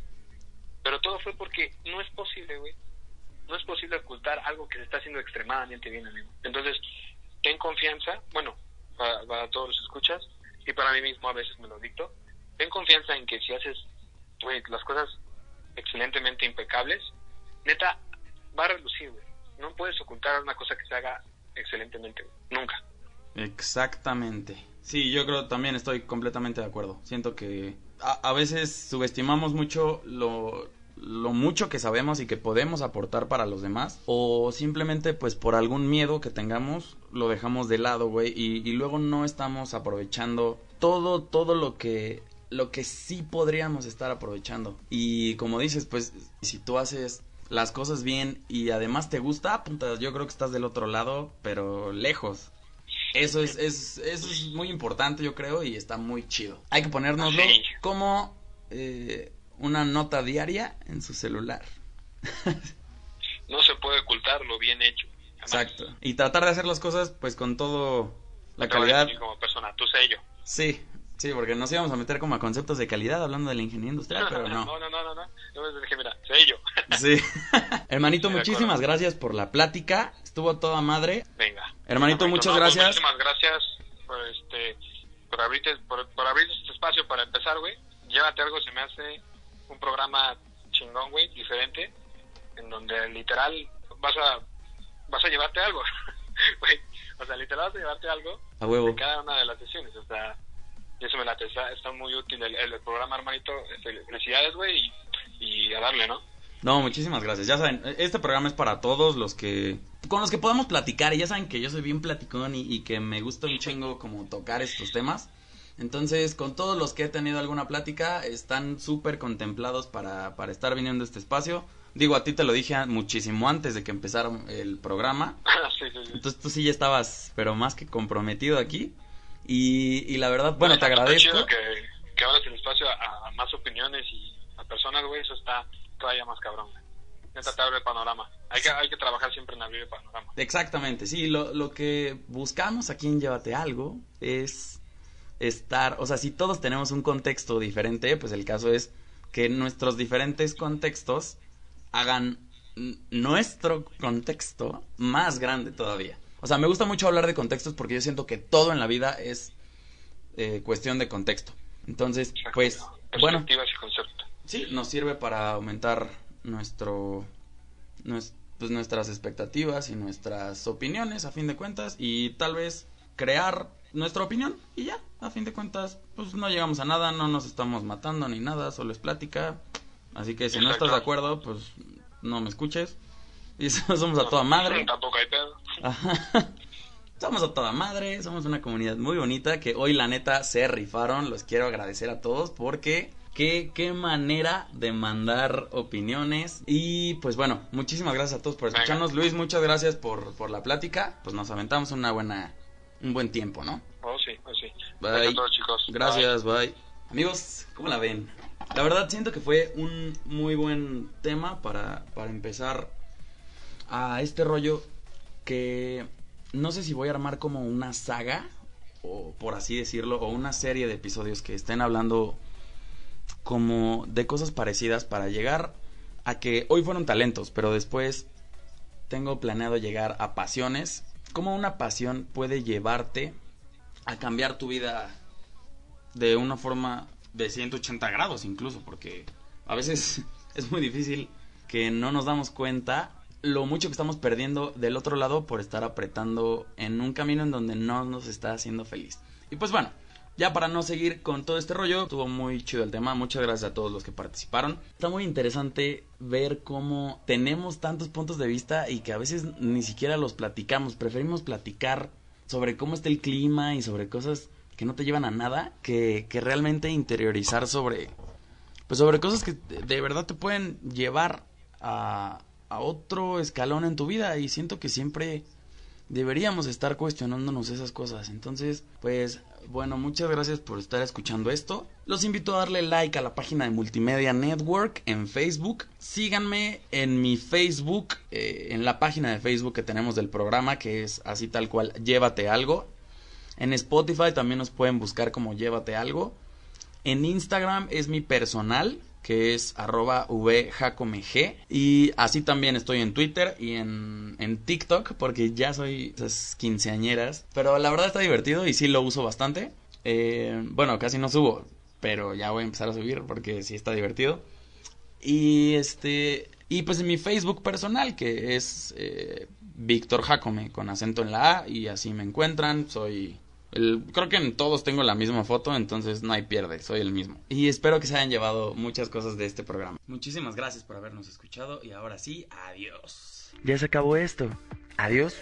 Pero todo fue porque no es posible, güey. No es posible ocultar algo que se está haciendo extremadamente bien, amigo. Entonces, ten confianza, bueno, para, para todos los escuchas y para mí mismo a veces me lo dicto. Ten confianza en que si haces, las cosas excelentemente impecables, neta, va a relucir, güey. No puedes ocultar una cosa que se haga excelentemente. Nunca. Exactamente. Sí, yo creo también estoy completamente de acuerdo. Siento que a, a veces subestimamos mucho lo, lo mucho que sabemos y que podemos aportar para los demás o simplemente pues por algún miedo que tengamos lo dejamos de lado, güey, y, y luego no estamos aprovechando todo todo lo que lo que sí podríamos estar aprovechando. Y como dices, pues si tú haces las cosas bien y además te gusta, puta, yo creo que estás del otro lado, pero lejos. Eso es, es, eso es muy importante, yo creo, y está muy chido. Hay que ponérnoslo Sí. como eh, una nota diaria en su celular. No se puede ocultar lo bien hecho. Jamás. Exacto. Y tratar de hacer las cosas, pues, con todo la calidad. como persona, tu sello. Sí, sí, porque nos íbamos a meter como a conceptos de calidad hablando de la ingeniería industrial, pero no. no, no, no, no, no. Yo dije, mira. Sí. Hermanito, Sí, de muchísimas gracias por la plática. Estuvo toda madre. Venga. Hermanito, muchas pues, gracias. muchísimas gracias por este por abrirte por, por abrir este espacio para empezar, güey. Llévate algo, se me hace un programa chingón, güey, diferente, en donde literal vas a vas a llevarte algo. Güey, o sea, literal vas a llevarte algo A huevo. de cada una de las sesiones, o sea, y eso me late, está, está muy útil el, el programa, hermanito. Fel- Felicidades, güey, y, y a darle, ¿no? No, muchísimas gracias. Ya saben, este programa es para todos los que... Con los que podamos platicar. Y ya saben que yo soy bien platicón y, y que me gusta un chingo como tocar estos temas. Entonces, con todos los que he tenido alguna plática, están súper contemplados para, para estar viniendo a este espacio. Digo, a ti te lo dije muchísimo antes de que empezara el programa. sí, sí, sí. Entonces tú sí ya estabas, pero más que comprometido aquí. Y, y la verdad, bueno, te agradezco. chido que, que abras el espacio a, a más opiniones y a personas, güey, eso está todavía más cabrón. Neta, te abre el panorama. Hay que, hay que trabajar siempre en abrir el panorama. Exactamente, sí, lo, lo que buscamos aquí en Llévate Algo es estar, o sea, si todos tenemos un contexto diferente, pues el caso es que nuestros diferentes contextos hagan nuestro contexto más grande todavía. O sea, me gusta mucho hablar de contextos porque yo siento que todo en la vida es eh, cuestión de contexto. Entonces, pues, bueno. Sí, nos sirve para aumentar nuestro, pues, nuestras expectativas y nuestras opiniones, a fin de cuentas, y tal vez crear nuestra opinión y ya, a fin de cuentas, pues no llegamos a nada, no nos estamos matando ni nada, solo es plática. Así que si no estás de acuerdo, pues no me escuches. Y somos a toda madre. Somos a toda madre, somos una comunidad muy bonita que hoy la neta se rifaron. Los quiero agradecer a todos porque Qué, qué, manera de mandar opiniones. Y pues bueno, muchísimas gracias a todos por escucharnos. Luis, muchas gracias por, por la plática. Pues nos aventamos una buena, un buen tiempo, ¿no? Oh, sí, oh, sí. Bye. chicos. Gracias, bye. Amigos, ¿cómo la ven? La verdad siento que fue un muy buen tema para, para empezar a este rollo no sé si voy a armar como una saga, o por así decirlo, o una serie de episodios que estén hablando como de cosas parecidas para llegar a que hoy fueron talentos, pero después tengo planeado llegar a pasiones. Cómo una pasión puede llevarte a cambiar tu vida de una forma de 180 grados incluso, porque a veces es muy difícil que no nos damos cuenta lo mucho que estamos perdiendo del otro lado por estar apretando en un camino en donde no nos está haciendo feliz. Y pues bueno, ya para no seguir con todo este rollo, estuvo muy chido el tema. Muchas gracias a todos los que participaron. Está muy interesante ver cómo tenemos tantos puntos de vista y que a veces ni siquiera los platicamos. Preferimos platicar sobre cómo está el clima y sobre cosas que no te llevan a nada que, que realmente interiorizar sobre pues sobre cosas que de verdad te pueden llevar a, a otro escalón en tu vida y siento que siempre deberíamos estar cuestionándonos esas cosas. Entonces, pues bueno, muchas gracias por estar escuchando esto. Los invito a darle like a la página de Multimedia Network en Facebook. Síganme en mi Facebook, eh, en la página de Facebook que tenemos del programa, que es así tal cual, llévate algo. En Spotify también nos pueden buscar como llévate algo. En Instagram es mi personal, que es arroba vjacomeg. Y así también estoy en Twitter y en, en TikTok, porque ya soy esas quinceañeras. Pero la verdad está divertido y sí lo uso bastante. Eh, bueno, casi no subo, pero ya voy a empezar a subir porque sí está divertido. Y este. Y pues en mi Facebook personal, que es eh, Víctor Jacome, con acento en la A, y así me encuentran. Soy creo que en todos tengo la misma foto, entonces no hay pierde, soy el mismo. Y espero que se hayan llevado muchas cosas de este programa. Muchísimas gracias por habernos escuchado y ahora sí, adiós. Ya se acabó esto. Adiós.